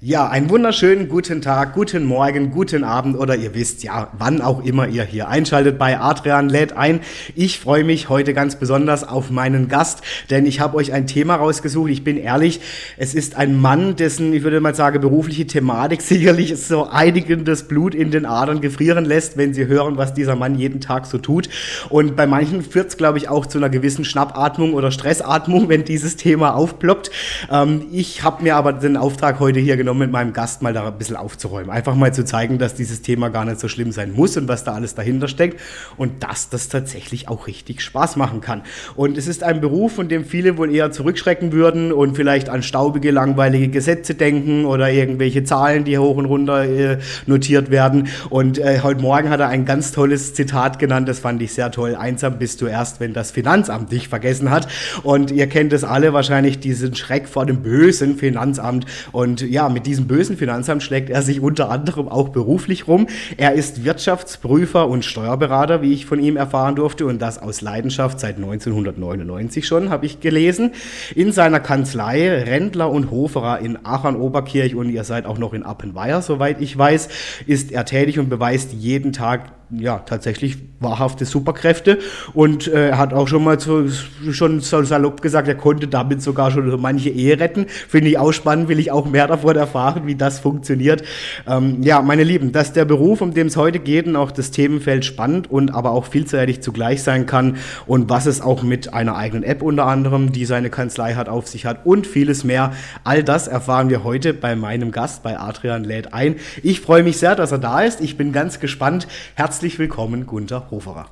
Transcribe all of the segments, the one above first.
Ja, einen wunderschönen guten Tag, guten Morgen, guten Abend oder ihr wisst ja, wann auch immer ihr hier einschaltet bei Adrian lädt ein. Ich freue mich heute ganz besonders auf meinen Gast, denn ich habe euch ein Thema rausgesucht. Ich bin ehrlich, es ist ein Mann, dessen, ich würde mal sagen, berufliche Thematik sicherlich so einigen das Blut in den Adern gefrieren lässt, wenn sie hören, was dieser Mann jeden Tag so tut. Und bei manchen führt es, glaube ich, auch zu einer gewissen Schnappatmung oder Stressatmung, wenn dieses Thema aufploppt. Ähm, ich habe mir aber den Auftrag heute hier genommen, mit meinem Gast mal da ein bisschen aufzuräumen. Einfach mal zu zeigen, dass dieses Thema gar nicht so schlimm sein muss und was da alles dahinter steckt und dass das tatsächlich auch richtig Spaß machen kann. Und es ist ein Beruf, von dem viele wohl eher zurückschrecken würden und vielleicht an staubige, langweilige Gesetze denken oder irgendwelche Zahlen, die hoch und runter äh, notiert werden. Und äh, heute Morgen hat er ein ganz tolles Zitat genannt, das fand ich sehr toll. Einsam bist du erst, wenn das Finanzamt dich vergessen hat. Und ihr kennt es alle wahrscheinlich, diesen Schreck vor dem bösen Finanzamt. Und ja, mit diesem bösen Finanzamt schlägt er sich unter anderem auch beruflich rum. Er ist Wirtschaftsprüfer und Steuerberater, wie ich von ihm erfahren durfte, und das aus Leidenschaft seit 1999 schon, habe ich gelesen. In seiner Kanzlei Rendler und Hoferer in Aachen-Oberkirch und ihr seid auch noch in Appenweier, soweit ich weiß, ist er tätig und beweist jeden Tag ja, tatsächlich wahrhafte Superkräfte und äh, er hat auch schon mal so, schon so salopp gesagt, er konnte damit sogar schon so manche Ehe retten. Finde ich auch spannend, will ich auch mehr davon erfahren, wie das funktioniert. Ähm, ja, meine Lieben, dass der Beruf, um den es heute geht und auch das Themenfeld spannend und aber auch vielseitig zugleich sein kann und was es auch mit einer eigenen App unter anderem, die seine Kanzlei hat, auf sich hat und vieles mehr. All das erfahren wir heute bei meinem Gast, bei Adrian lädt ein. Ich freue mich sehr, dass er da ist. Ich bin ganz gespannt. Herzlich Herzlich willkommen, Gunther Hoferer.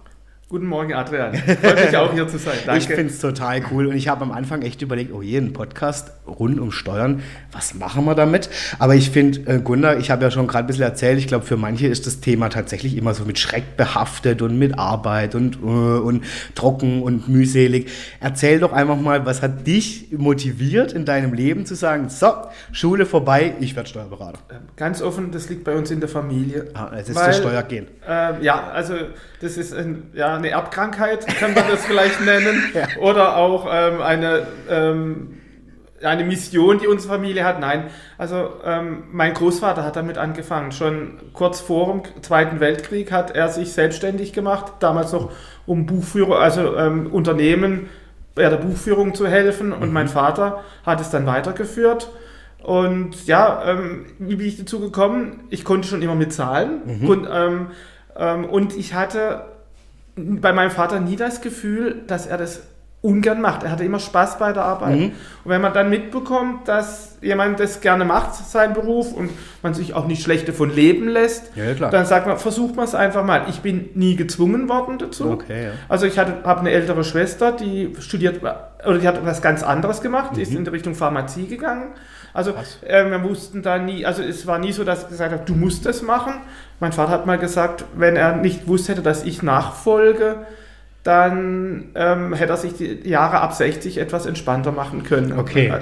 Guten Morgen, Adrian. Freut mich auch hier zu sein. Danke. Ich finde es total cool und ich habe am Anfang echt überlegt, oh je, ein Podcast rund um Steuern, was machen wir damit? Aber ich finde, äh, Gunnar, ich habe ja schon gerade ein bisschen erzählt, ich glaube, für manche ist das Thema tatsächlich immer so mit Schreck behaftet und mit Arbeit und, äh, und trocken und mühselig. Erzähl doch einfach mal, was hat dich motiviert in deinem Leben zu sagen, so, Schule vorbei, ich werde Steuerberater? Ähm, ganz offen, das liegt bei uns in der Familie. Ah, es ist Weil, zur Steuer gehen. Äh, ja, also das ist ein, ja, eine Erbkrankheit, kann man das vielleicht nennen. ja. Oder auch ähm, eine, ähm, eine Mission, die unsere Familie hat. Nein, also ähm, mein Großvater hat damit angefangen. Schon kurz vor dem Zweiten Weltkrieg hat er sich selbstständig gemacht, damals noch um Buchführer, also ähm, Unternehmen bei der Buchführung zu helfen. Und mhm. mein Vater hat es dann weitergeführt. Und ja, ähm, wie bin ich dazu gekommen? Ich konnte schon immer mit Zahlen. Mhm. Und, ähm, ähm, und ich hatte bei meinem Vater nie das Gefühl, dass er das ungern macht. Er hatte immer Spaß bei der Arbeit. Mhm. Und wenn man dann mitbekommt, dass jemand das gerne macht, sein Beruf, und man sich auch nicht schlecht davon leben lässt, ja, dann sagt man, versucht man es einfach mal. Ich bin nie gezwungen worden dazu. Okay, ja. Also ich habe eine ältere Schwester, die studiert, oder die hat was ganz anderes gemacht, die ist mhm. in die Richtung Pharmazie gegangen. Also äh, wir mussten da nie, also es war nie so, dass ich gesagt habe, du musst das machen. Mein Vater hat mal gesagt, wenn er nicht wusste hätte, dass ich nachfolge, dann ähm, hätte er sich die Jahre ab 60 etwas entspannter machen können. Okay.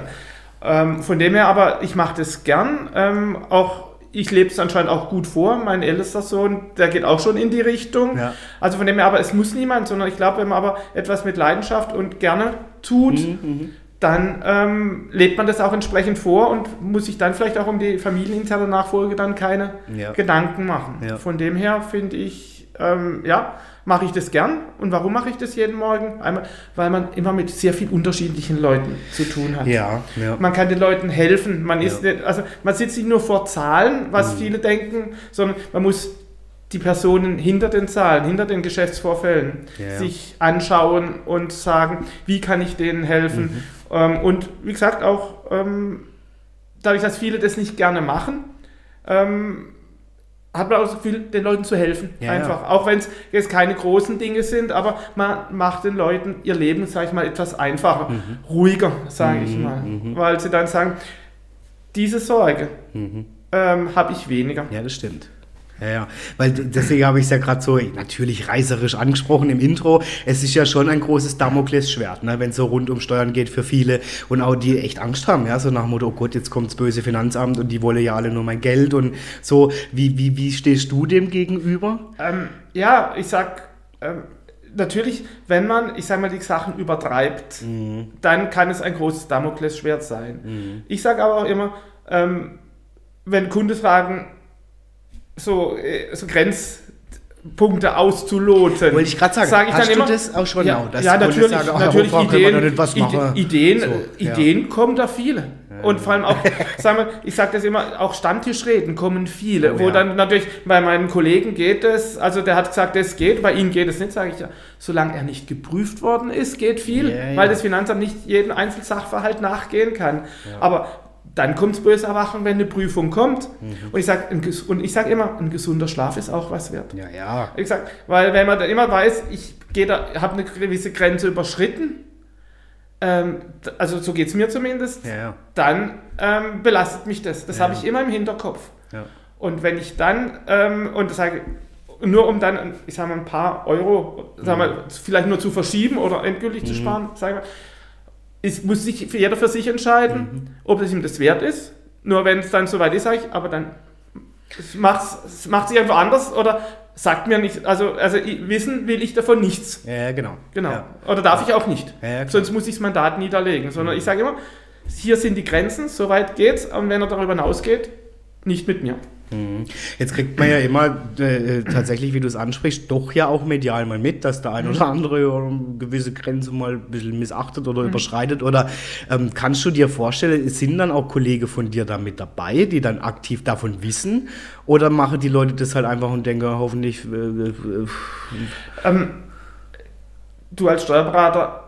Ähm, von dem her aber, ich mache das gern. Ähm, auch ich lebe es anscheinend auch gut vor. Mein ältester Sohn, der geht auch schon in die Richtung. Ja. Also von dem her, aber es muss niemand, sondern ich glaube, wenn man aber etwas mit Leidenschaft und gerne tut, mhm, mhm dann ähm, lebt man das auch entsprechend vor und muss sich dann vielleicht auch um die familieninterne Nachfolge dann keine ja. Gedanken machen. Ja. Von dem her finde ich, ähm, ja, mache ich das gern. Und warum mache ich das jeden Morgen? Einmal, weil man immer mit sehr viel unterschiedlichen Leuten zu tun hat. Ja, ja. Man kann den Leuten helfen. Man ist nicht, also man sitzt nicht nur vor Zahlen, was mhm. viele denken, sondern man muss die Personen hinter den Zahlen, hinter den Geschäftsvorfällen ja. sich anschauen und sagen, wie kann ich denen helfen. Mhm. Ähm, und wie gesagt, auch ähm, dadurch, dass viele das nicht gerne machen, ähm, hat man auch so viel, den Leuten zu helfen. Ja, einfach. ja. Auch wenn es jetzt keine großen Dinge sind, aber man macht den Leuten ihr Leben, sage ich mal, etwas einfacher, Mhm. ruhiger, sage ich mal. Weil sie dann sagen, diese Sorge ähm, habe ich weniger. Mhm. Ja, das stimmt. Ja, ja, weil deswegen habe ich es ja gerade so natürlich reißerisch angesprochen im Intro. Es ist ja schon ein großes Damoklesschwert, ne, wenn es so rund um Steuern geht für viele und auch die echt Angst haben, ja, so nach dem Motto, oh Gott, jetzt kommt das böse Finanzamt und die wollen ja alle nur mein Geld und so. Wie, wie, wie stehst du dem gegenüber? Ähm, ja, ich sag, ähm, natürlich, wenn man, ich sag mal, die Sachen übertreibt, dann kann es ein großes Damoklesschwert sein. Ich sage aber auch immer, ähm, wenn Kunden fragen, so, äh, so Grenzpunkte auszuloten. Wollte ich gerade sagen, sag ich hast dann du immer, das auch schon ja, auch, dass ja, natürlich, sagen, ach, natürlich wir Ideen, was machen? Ide- Ideen, So, äh, ja. Ideen kommen da viele. Und vor allem auch, sagen wir, ich sage das immer, auch Stammtischreden kommen viele, Oh, wo ja. dann natürlich bei meinen Kollegen geht es, also der hat gesagt, das geht, bei Ihnen geht es nicht, sage ich ja, solange er nicht geprüft worden ist, geht viel, weil das Finanzamt nicht jeden einzelnen Sachverhalt nachgehen kann. Aber dann kommt es böse Erwachen, wenn eine Prüfung kommt. Mhm. Und ich sage und ich sag immer, ein gesunder Schlaf ist auch was wert. Ja, ja. Ich sag, weil wenn man dann immer weiß, ich habe eine gewisse Grenze überschritten, ähm, also so geht es mir zumindest, Ja, ja. dann ähm, belastet mich das. Das Ja. habe ich immer im Hinterkopf. ja. Und wenn ich dann, ähm, und das sage nur um dann, ich sage mal, ein paar Euro, sag mal, vielleicht nur zu verschieben oder endgültig zu sparen, sage mal, es muss sich jeder für sich entscheiden, ob es ihm das wert ist. Nur wenn es dann soweit ist, sage ich, aber dann es macht sich einfach anders oder sagt mir nicht, also, also wissen will ich davon nichts. Ja, ja, genau. Genau. Ja. Oder darf ich auch nicht. Ja, ja. Sonst muss ich das Mandat niederlegen. Sondern ich sage immer, hier sind die Grenzen, soweit geht's. Und wenn er darüber hinausgeht, nicht mit mir. Mhm. Jetzt kriegt man ja immer äh, tatsächlich, wie du es ansprichst, doch ja auch medial mal mit, dass der ein oder andere eine gewisse Grenze mal ein bisschen missachtet oder überschreitet. Oder ähm, kannst du dir vorstellen, sind dann auch Kollegen von dir da mit dabei, die dann aktiv davon wissen? Oder machen die Leute das halt einfach und denken, hoffentlich. Äh, äh, Ähm, du als Steuerberater,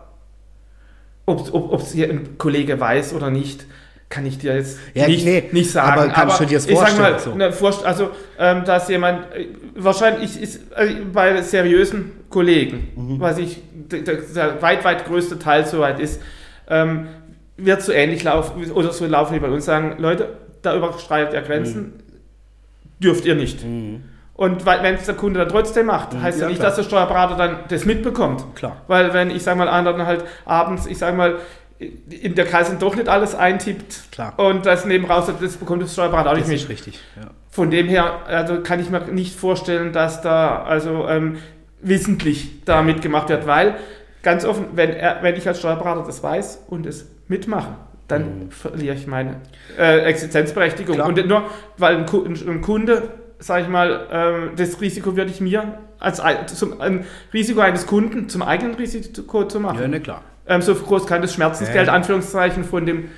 ob ob es hier ein Kollege weiß oder nicht, kann ich dir jetzt Ja, nicht, nee, nicht sagen. aber kannst du dir das ich sag mal, vorstellen, so? ne, also, ähm, dass jemand, äh, wahrscheinlich ist äh, bei seriösen Kollegen, Mhm. was ich, der, der, weit, weit größte Teil soweit ist, ähm, wird so ähnlich laufen, oder so laufen wie bei uns, sagen, Leute, da überschreitet ihr Grenzen, Mhm. dürft ihr nicht. Und weil- wenn es der Kunde dann trotzdem macht, heißt ja, Ja, nicht, klar. dass der Steuerberater dann das mitbekommt. Klar. Weil wenn, ich sage mal, anderen halt abends, ich sage mal, in der Kasse doch nicht alles eintippt Klar. und das neben raus, das bekommt das Steuerberater auch nicht das mit. ist richtig. Ja. Von dem her also kann ich mir nicht vorstellen, dass da also ähm, wissentlich da mitgemacht wird, weil ganz offen, wenn, er, wenn ich als Steuerberater das weiß und es mitmache, dann verliere ich meine äh, Existenzberechtigung. Klar. Und nur weil ein, ein Kunde, sage ich mal, ähm, das Risiko würde ich mir als zum, ein Risiko eines Kunden zum eigenen Risiko zu machen. ja, ne, klar. Ähm, so groß kann das Schmerzensgeld, Ja. Anführungszeichen, von dem,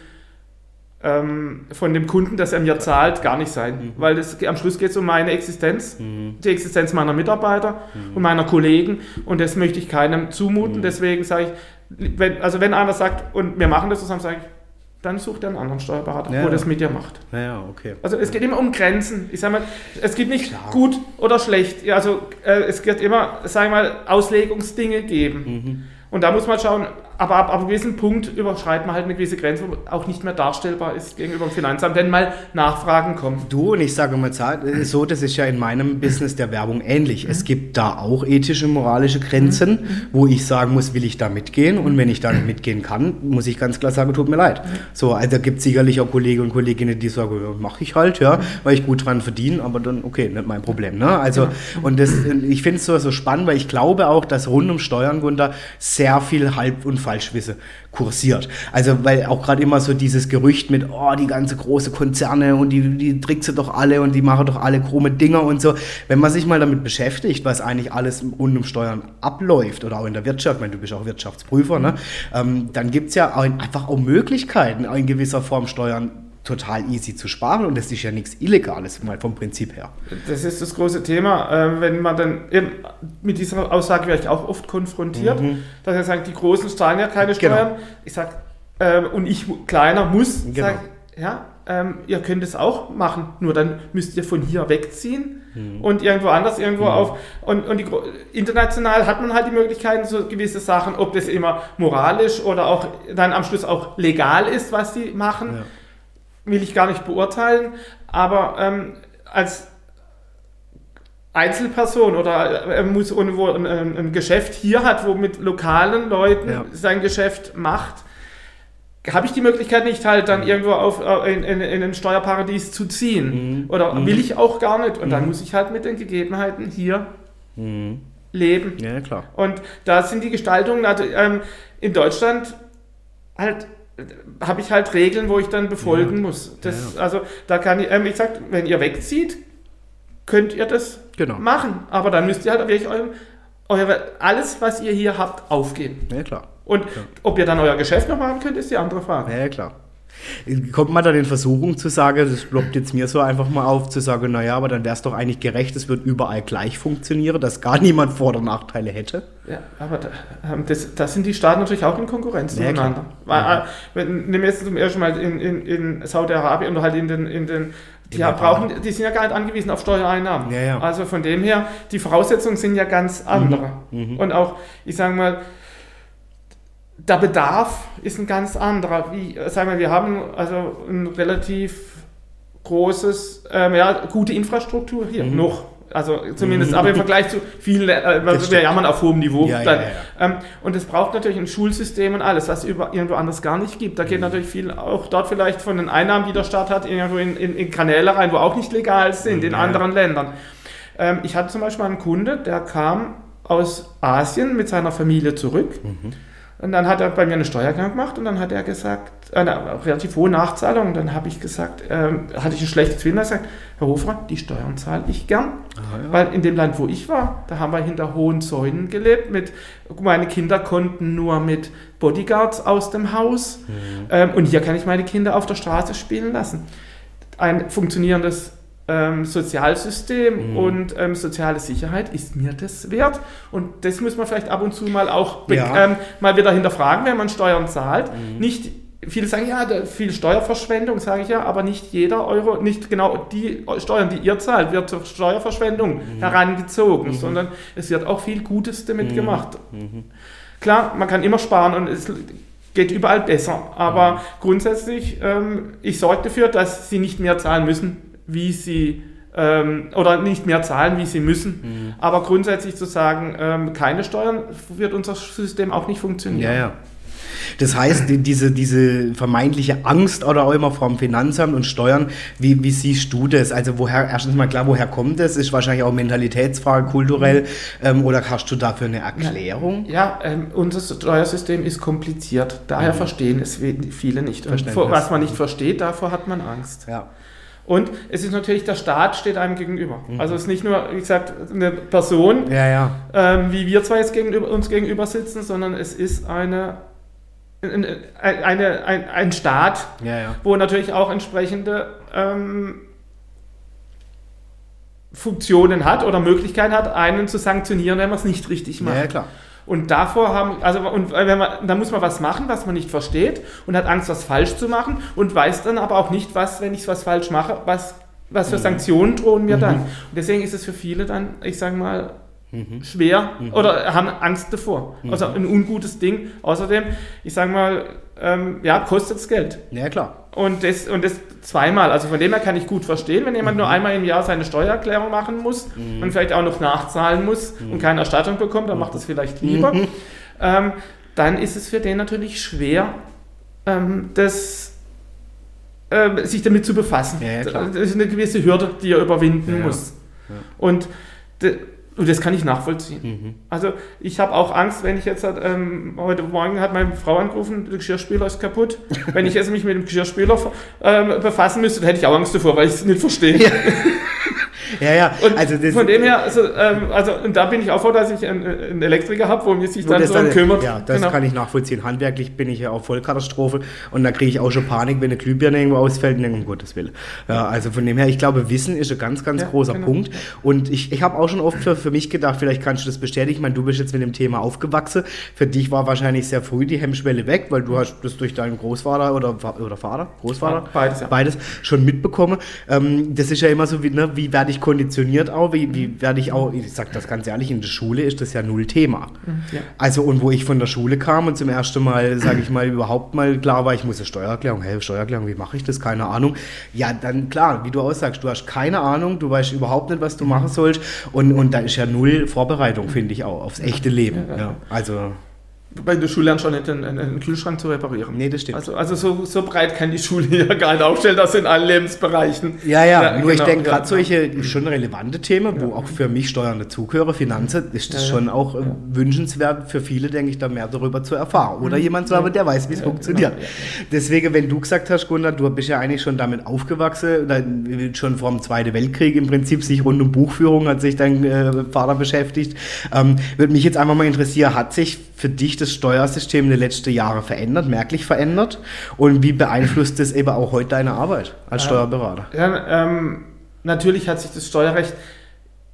ähm, von dem Kunden, das er mir zahlt, gar nicht sein. Mhm. Weil das, am Schluss geht es um meine Existenz, die Existenz meiner Mitarbeiter und meiner Kollegen und das möchte ich keinem zumuten. Mhm. Deswegen sage ich, wenn, also wenn einer sagt, und wir machen das zusammen, sage ich, dann sucht er einen anderen Steuerberater, Ja. wo das mit dir macht. Naja, okay. Also es geht immer um Grenzen. Ich sage mal, es gibt nicht Klar. gut oder schlecht. Ja, Also äh, es wird immer, sag ich mal, Auslegungsdinge geben. Mhm. Und da muss man schauen, aber ab, ab einem gewissen Punkt überschreitet man halt eine gewisse Grenze, wo auch nicht mehr darstellbar ist gegenüber dem Finanzamt, wenn mal Nachfragen kommen. Du und ich sage mal äh, so, das ist ja in meinem Business der Werbung ähnlich. Es gibt da auch ethische, moralische Grenzen, wo ich sagen muss, will ich da mitgehen? Und wenn ich da nicht mitgehen kann, muss ich ganz klar sagen, tut mir leid. So, also gibt es sicherlich auch Kollegen und Kolleginnen, die sagen, ja, mache ich halt, ja, weil ich gut dran verdiene, aber dann, okay, nicht mein Problem. Ne? Also, und das, ich finde es so, so spannend, weil ich glaube auch, dass rund um Steuern, Gunther, sehr viel Halb- und Falschwisse kursiert. Also, weil auch gerade immer so dieses Gerücht mit, oh, die ganze große Konzerne und die, die tricksen doch alle und die machen doch alle krumme Dinger und so. Wenn man sich mal damit beschäftigt, was eigentlich alles rund um Steuern abläuft oder auch in der Wirtschaft, meine, du bist auch Wirtschaftsprüfer, ne? ähm, dann gibt es ja auch einfach auch Möglichkeiten, in gewisser Form Steuern total easy zu sparen und das ist ja nichts Illegales, mal vom Prinzip her. Das ist das große Thema. Ähm, wenn man dann eben mit dieser Aussage werde ich auch oft konfrontiert, dass er sagt, die Großen zahlen ja keine Mhm. Genau. Steuern. Ich sage, ähm, und ich kleiner muss, Genau. sag, ja, ähm, ihr könnt es auch machen, nur dann müsst ihr von hier wegziehen mhm. und irgendwo anders irgendwo mhm. auf. Und, und die, international hat man halt die Möglichkeiten, so gewisse Sachen, ob das immer moralisch oder auch dann am Schluss auch legal ist, was sie machen, ja. Will ich gar nicht beurteilen. Aber ähm, als Einzelperson oder er muss irgendwo ein, ein, Geschäft hier hat, wo mit lokalen Leuten ja. sein Geschäft macht, habe ich die Möglichkeit nicht halt dann mhm. irgendwo auf, äh, in, in, in ein Steuerparadies zu ziehen. Mhm. Oder mhm. will ich auch gar nicht. Und mhm. dann muss ich halt mit den Gegebenheiten hier mhm. leben. Ja, klar. Und da sind die Gestaltungen, also, ähm, in Deutschland halt habe ich halt Regeln, wo ich dann befolgen ja. muss. Das, ja, Also da kann ich, ähm, ich sag, wenn ihr wegzieht, könnt ihr das genau. machen. Aber dann müsst ihr halt wirklich eure, eure, alles, was ihr hier habt, aufgeben. Ja, klar. Und ja. ob ihr dann euer Geschäft noch machen könnt, ist die andere Frage. Ja, klar. Kommt man dann in Versuchung zu sagen, das ploppt jetzt mir so einfach mal auf, zu sagen, naja, aber dann wäre es doch eigentlich gerecht, es wird überall gleich funktionieren, dass gar niemand Vor- oder Nachteile hätte? Ja, aber da, ähm, das, das sind die Staaten natürlich auch in Konkurrenz ja, zueinander. Ja. Nehmen wir jetzt zum ersten Mal in, in, in Saudi-Arabien oder halt in den, in den die, ja, brauchen, die sind ja gar nicht angewiesen auf Steuereinnahmen. Ja, ja. Also von dem her, die Voraussetzungen sind ja ganz andere. Mhm. Mhm. Und auch, ich sage mal, der Bedarf ist ein ganz anderer. Wie, sagen wir, wir haben also ein relativ großes, ähm, ja, gute Infrastruktur hier mhm. noch. Also zumindest, mhm. aber im Vergleich zu vielen, äh, wir jammern auf hohem Niveau. Ja, ja, ja. Ähm, und es braucht natürlich ein Schulsystem und alles, was über, irgendwo anders gar nicht gibt. Da geht mhm. natürlich viel auch dort vielleicht von den Einnahmen, die der Staat hat, irgendwo in, in, in Kanäle rein, wo auch nicht legal sind, mhm. in anderen Ländern. Ähm, ich hatte zum Beispiel einen Kunde, der kam aus Asien mit seiner Familie zurück. Mhm und dann hat er bei mir eine Steuererklärung gemacht und dann hat er gesagt, eine relativ hohe Nachzahlung. Und dann habe ich gesagt, ähm, hatte ich ein schlechtes Gewissen, gesagt, Herr Hofer, die Steuern zahle ich gern. Ah, ja. Weil in dem Land, wo ich war, da haben wir hinter hohen Zäunen gelebt. Mit, meine Kinder konnten nur mit Bodyguards aus dem Haus. Mhm. Ähm, und hier kann ich meine Kinder auf der Straße spielen lassen. Ein funktionierendes ähm, Sozialsystem mhm. und ähm, soziale Sicherheit, ist mir das wert? Und das muss man vielleicht ab und zu mal auch ja. ähm, mal wieder hinterfragen, wenn man Steuern zahlt. Mhm. Nicht Viele sagen, ja, viel Steuerverschwendung, sage ich ja, aber nicht jeder Euro, nicht genau die Steuern, die ihr zahlt, wird zur Steuerverschwendung mhm. herangezogen, mhm. sondern es wird auch viel Gutes damit mhm. gemacht. Mhm. Klar, man kann immer sparen und es geht überall besser, aber grundsätzlich, ähm, ich sorge dafür, dass sie nicht mehr zahlen müssen, wie sie ähm, oder nicht mehr zahlen, wie sie müssen. Mhm. Aber grundsätzlich zu sagen, ähm, keine Steuern, wird unser System auch nicht funktionieren. Ja, ja. Das heißt, die, diese, diese vermeintliche Angst oder auch immer vom Finanzamt und Steuern, wie, wie siehst du das? Also woher, erstens mal klar, woher kommt das? Ist wahrscheinlich auch Mentalitätsfrage, kulturell, ähm, oder hast du dafür eine Erklärung? Ja, ähm, unser Steuersystem ist kompliziert, daher mhm. verstehen es viele nicht. Und was man nicht versteht, davor hat man Angst. Ja. Und es ist natürlich, der Staat steht einem gegenüber. Mhm. Also es ist nicht nur, wie gesagt, eine Person, ja, ja. Ähm, wie wir zwar jetzt gegenüber, uns gegenüber sitzen, sondern es ist eine, eine, eine ein, ein Staat, ja, wo natürlich auch entsprechende ähm, Funktionen hat oder Möglichkeiten hat, einen zu sanktionieren, wenn man es nicht richtig macht. Ja, klar. Und davor haben, also und wenn man, da muss man was machen, was man nicht versteht und hat Angst, was falsch zu machen und weiß dann aber auch nicht, was, wenn ich was falsch mache, was, was für mhm. Sanktionen drohen mir mhm. dann. Und deswegen ist es für viele dann, ich sage mal, mhm. schwer mhm. oder haben Angst davor. Mhm. Also ein ungutes Ding. Außerdem, ich sage mal, ähm, ja, kostet es Geld. Ja, klar. Und das, und das zweimal. Also von dem her kann ich gut verstehen, wenn jemand mhm. nur einmal im Jahr seine Steuererklärung machen muss mhm. und vielleicht auch noch nachzahlen muss mhm. und keine Erstattung bekommt, dann macht das vielleicht lieber. Mhm. Ähm, dann ist es für den natürlich schwer, ähm, das, äh, sich damit zu befassen. Ja, ja, das ist eine gewisse Hürde, die er überwinden ja, muss. Und und das kann ich nachvollziehen. Mhm. Also ich habe auch Angst, wenn ich jetzt, ähm, heute Morgen hat meine Frau angerufen, der Geschirrspüler ist kaputt. wenn ich jetzt mich mit dem Geschirrspüler ähm, befassen müsste, dann hätte ich auch Angst davor, weil ich es nicht verstehe. Ja. ja, ja. Und also von dem her, also, ähm, also und da bin ich auch froh, dass ich einen, einen Elektriker habe, wo mir sich dann so dann, kümmert. Ja, das genau. kann ich nachvollziehen. Handwerklich bin ich ja auch Vollkatastrophe und da kriege ich auch schon Panik, wenn eine Glühbirne irgendwo ausfällt und denke, um Gottes Willen. Ja, also von dem her, ich glaube, Wissen ist ein ganz, ganz ja, großer genau. Punkt. Und ich, ich habe auch schon oft für, für mich gedacht, vielleicht kannst du das bestätigen. Ich meine, du bist jetzt mit dem Thema aufgewachsen. Für dich war wahrscheinlich sehr früh die Hemmschwelle weg, weil du hast das durch deinen Großvater oder, oder Vater, Großvater, beides, ja. beides schon mitbekommen. Ähm, das ist ja immer so, wie, ne, wie werde ich konditioniert auch, wie, wie werde ich auch, ich sage das ganz ehrlich, in der Schule ist das ja null Thema. Mhm, ja. Also und wo ich von der Schule kam und zum ersten Mal, sage ich mal, überhaupt mal klar war, ich muss eine Steuererklärung, hey, Steuererklärung, wie mache ich das? Keine Ahnung. Ja, dann klar, wie du aussagst, du hast keine Ahnung, du weißt überhaupt nicht, was du machen sollst und, und da ist ja null Vorbereitung, finde ich auch, aufs echte Leben. Ja. Also In der Schule lernst du nicht, einen, einen, Kühlschrank zu reparieren. Nee, das stimmt. Also, also so, so breit kann die Schule ja gar nicht aufstellen, das in allen Lebensbereichen. Ja, ja, ja nur genau, ich denke gerade ja, solche schon relevante Themen, wo auch für mich steuernde Zugehörer, Finanzen, ist das schon auch äh, wünschenswert für viele, denke ich, da mehr darüber zu erfahren. Oder mhm. jemand zu haben, der weiß, wie es funktioniert. Genau, Deswegen, wenn du gesagt hast, Gunnar, du bist ja eigentlich schon damit aufgewachsen, schon vor dem Zweiten Weltkrieg im Prinzip sich rund um Buchführung hat sich dein äh, Vater beschäftigt. Ähm, würde mich jetzt einfach mal interessieren, hat sich für dich das Steuersystem in den letzten Jahren verändert, merklich verändert? Und wie beeinflusst das eben auch heute deine Arbeit als Steuerberater? Ja, ähm, natürlich hat sich das Steuerrecht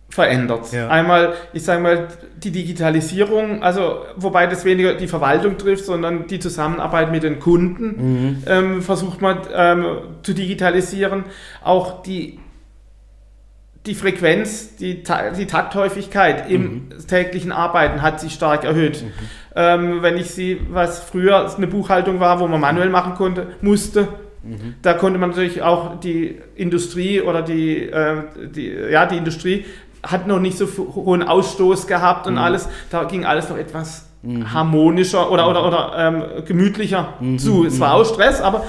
verändert. Ja. Einmal, ich sage mal, die Digitalisierung, also wobei das weniger die Verwaltung trifft, sondern die Zusammenarbeit mit den Kunden mhm. ähm, versucht man ähm, zu digitalisieren. Auch die die Frequenz, die, die Takthäufigkeit im mhm. täglichen Arbeiten hat sich stark erhöht. Mhm. Ähm, wenn ich sie, was früher eine Buchhaltung war, wo man manuell machen konnte, musste, mhm. da konnte man natürlich auch die Industrie oder die, äh, die, ja, die Industrie hat noch nicht so hohen Ausstoß gehabt und mhm. alles, da ging alles noch etwas mhm. harmonischer oder, oder, oder ähm, gemütlicher mhm. zu. Es war auch Stress, aber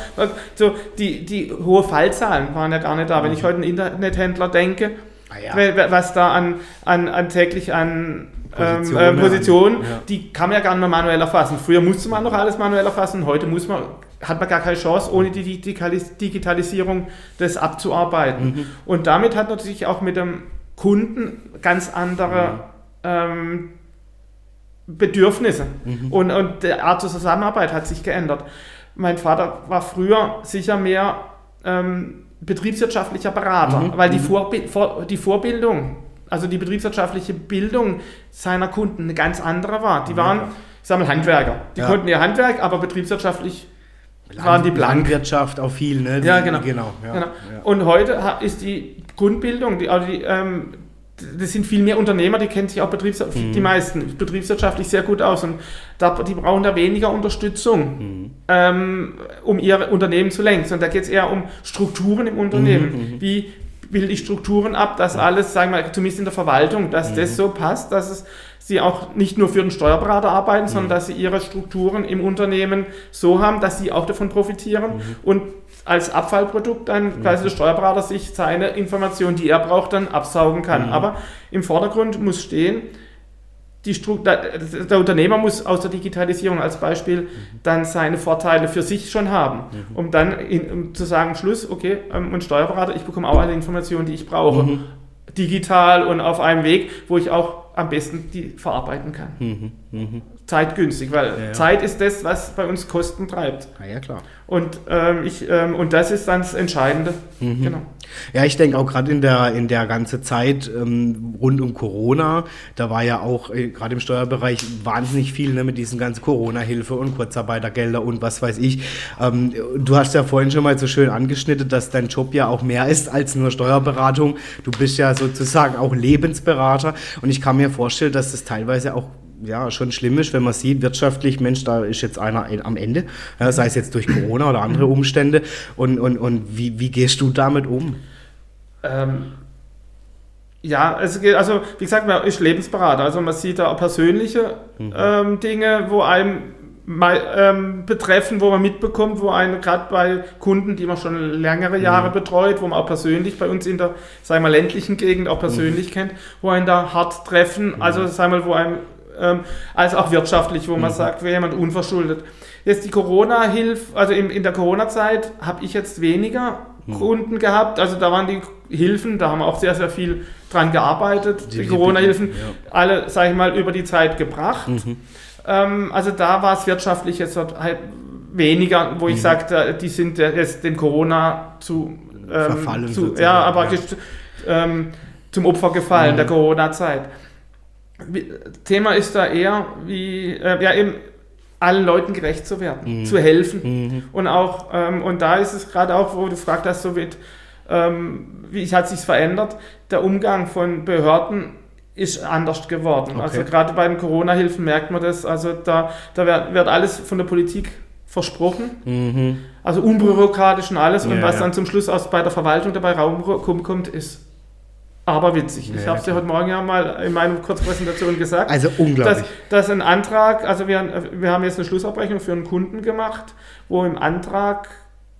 so die, die hohe Fallzahlen waren ja gar nicht da. Wenn ich heute einen Internethändler denke, ah, ja. was da an, an, an täglich an ähm, äh, Position ja. die kann man ja gar nicht mehr manuell erfassen. Früher musste man noch alles manuell erfassen, heute muss man, hat man gar keine Chance, ohne die Digitalisierung das abzuarbeiten. Mhm. Und damit hat natürlich auch mit dem Kunden ganz andere mhm. ähm, Bedürfnisse. Mhm. Und, und die Art der Zusammenarbeit hat sich geändert. Mein Vater war früher sicher mehr ähm, betriebswirtschaftlicher Berater, mhm. weil die, mhm. Vorbi vor, die Vorbildung, also die betriebswirtschaftliche Bildung seiner Kunden eine ganz andere war. Die waren, ich sage mal, Handwerker. Die ja. konnten ihr Handwerk, aber betriebswirtschaftlich Land, waren die blank. Landwirtschaft auch viel, ne? Ja, genau. genau, ja, genau. Und heute ist die Grundbildung, die, also die, ähm, das sind viel mehr Unternehmer, die kennen sich auch Betriebs mhm. die meisten betriebswirtschaftlich sehr gut aus und da, die brauchen da weniger Unterstützung, mhm. ähm, um ihr Unternehmen zu lenken. Und da geht es eher um Strukturen im Unternehmen. Mhm. mhm. Wie bilde ich Strukturen ab, dass alles, sagen wir, zumindest in der Verwaltung, dass das mhm. so passt, dass es sie auch nicht nur für den Steuerberater arbeiten, sondern mhm. dass sie ihre Strukturen im Unternehmen so haben, dass sie auch davon profitieren und als Abfallprodukt dann quasi der Steuerberater sich seine Informationen, die er braucht, dann absaugen kann. Mhm. Aber im Vordergrund muss stehen, die der Unternehmer muss aus der Digitalisierung als Beispiel mhm. dann seine Vorteile für sich schon haben, mhm. um dann in, um zu sagen, Schluss, okay, ähm, ein Steuerberater, ich bekomme auch alle Informationen, die ich brauche. Mhm. Digital und auf einem Weg, wo ich auch am besten die verarbeiten kann. Zeitgünstig, weil ja, ja. Zeit ist das, was bei uns Kosten treibt. Ah, ja, klar. Und, ähm, ich, ähm, und das ist dann das Entscheidende. Mhm. Genau. Ja, ich denke auch gerade in der, in der ganzen Zeit ähm, rund um Corona, da war ja auch äh, gerade im Steuerbereich wahnsinnig viel ne, mit diesen ganzen Corona-Hilfe und Kurzarbeitergelder und was weiß ich. Ähm, du hast ja vorhin schon mal so schön angeschnitten, dass dein Job ja auch mehr ist als nur Steuerberatung. Du bist ja sozusagen auch Lebensberater und ich kann mir vorstellen, dass das teilweise auch ja, schon schlimm ist, wenn man sieht, wirtschaftlich, Mensch, da ist jetzt einer am Ende, ja, sei es jetzt durch Corona oder andere Umstände. Und, und, und wie, wie gehst du damit um? Ähm, ja, also, also wie gesagt, man ist Lebensberater. Also man sieht da auch persönliche mhm. ähm, Dinge, wo einem mal, ähm, betreffen, wo man mitbekommt, wo einen gerade bei Kunden, die man schon längere Jahre mhm. betreut, wo man auch persönlich bei uns in der, sagen wir, ländlichen Gegend auch persönlich mhm. kennt, wo einen da hart treffen, mhm. also sagen wir, wo einem ähm, als auch wirtschaftlich, wo man mhm. sagt, wäre jemand unverschuldet. Jetzt die Corona-Hilfe, also in, in der Corona-Zeit habe ich jetzt weniger Kunden gehabt. Also da waren die Hilfen, da haben wir auch sehr, sehr viel dran gearbeitet. Die, die Corona-Hilfen, ja. alle, sage ich mal, über die Zeit gebracht. Mhm. Ähm, also da war es wirtschaftlich jetzt halt weniger, wo ich mhm. sagte, die sind jetzt dem Corona zu, ähm, Verfallen zu ja, aber ja. Ähm, zum Opfer gefallen mhm. der Corona-Zeit. Thema ist da eher, wie äh, ja eben allen Leuten gerecht zu werden, mhm. zu helfen mhm. und auch ähm, und da ist es gerade auch, wo du fragt hast, so wird ähm, wie hat sich verändert, der Umgang von Behörden ist anders geworden. Okay. Also gerade bei den Corona-Hilfen merkt man das. Also da, da wird, wird alles von der Politik versprochen. Mhm. Also unbürokratisch und alles. Ja, und was ja. dann zum Schluss aus bei der Verwaltung dabei raumkommt, ist aber witzig. Ich habe es ja heute Morgen ja mal in meiner Kurzpräsentation gesagt. Also unglaublich. Dass, dass ein Antrag, also wir, wir haben jetzt eine Schlussabrechnung für einen Kunden gemacht, wo im Antrag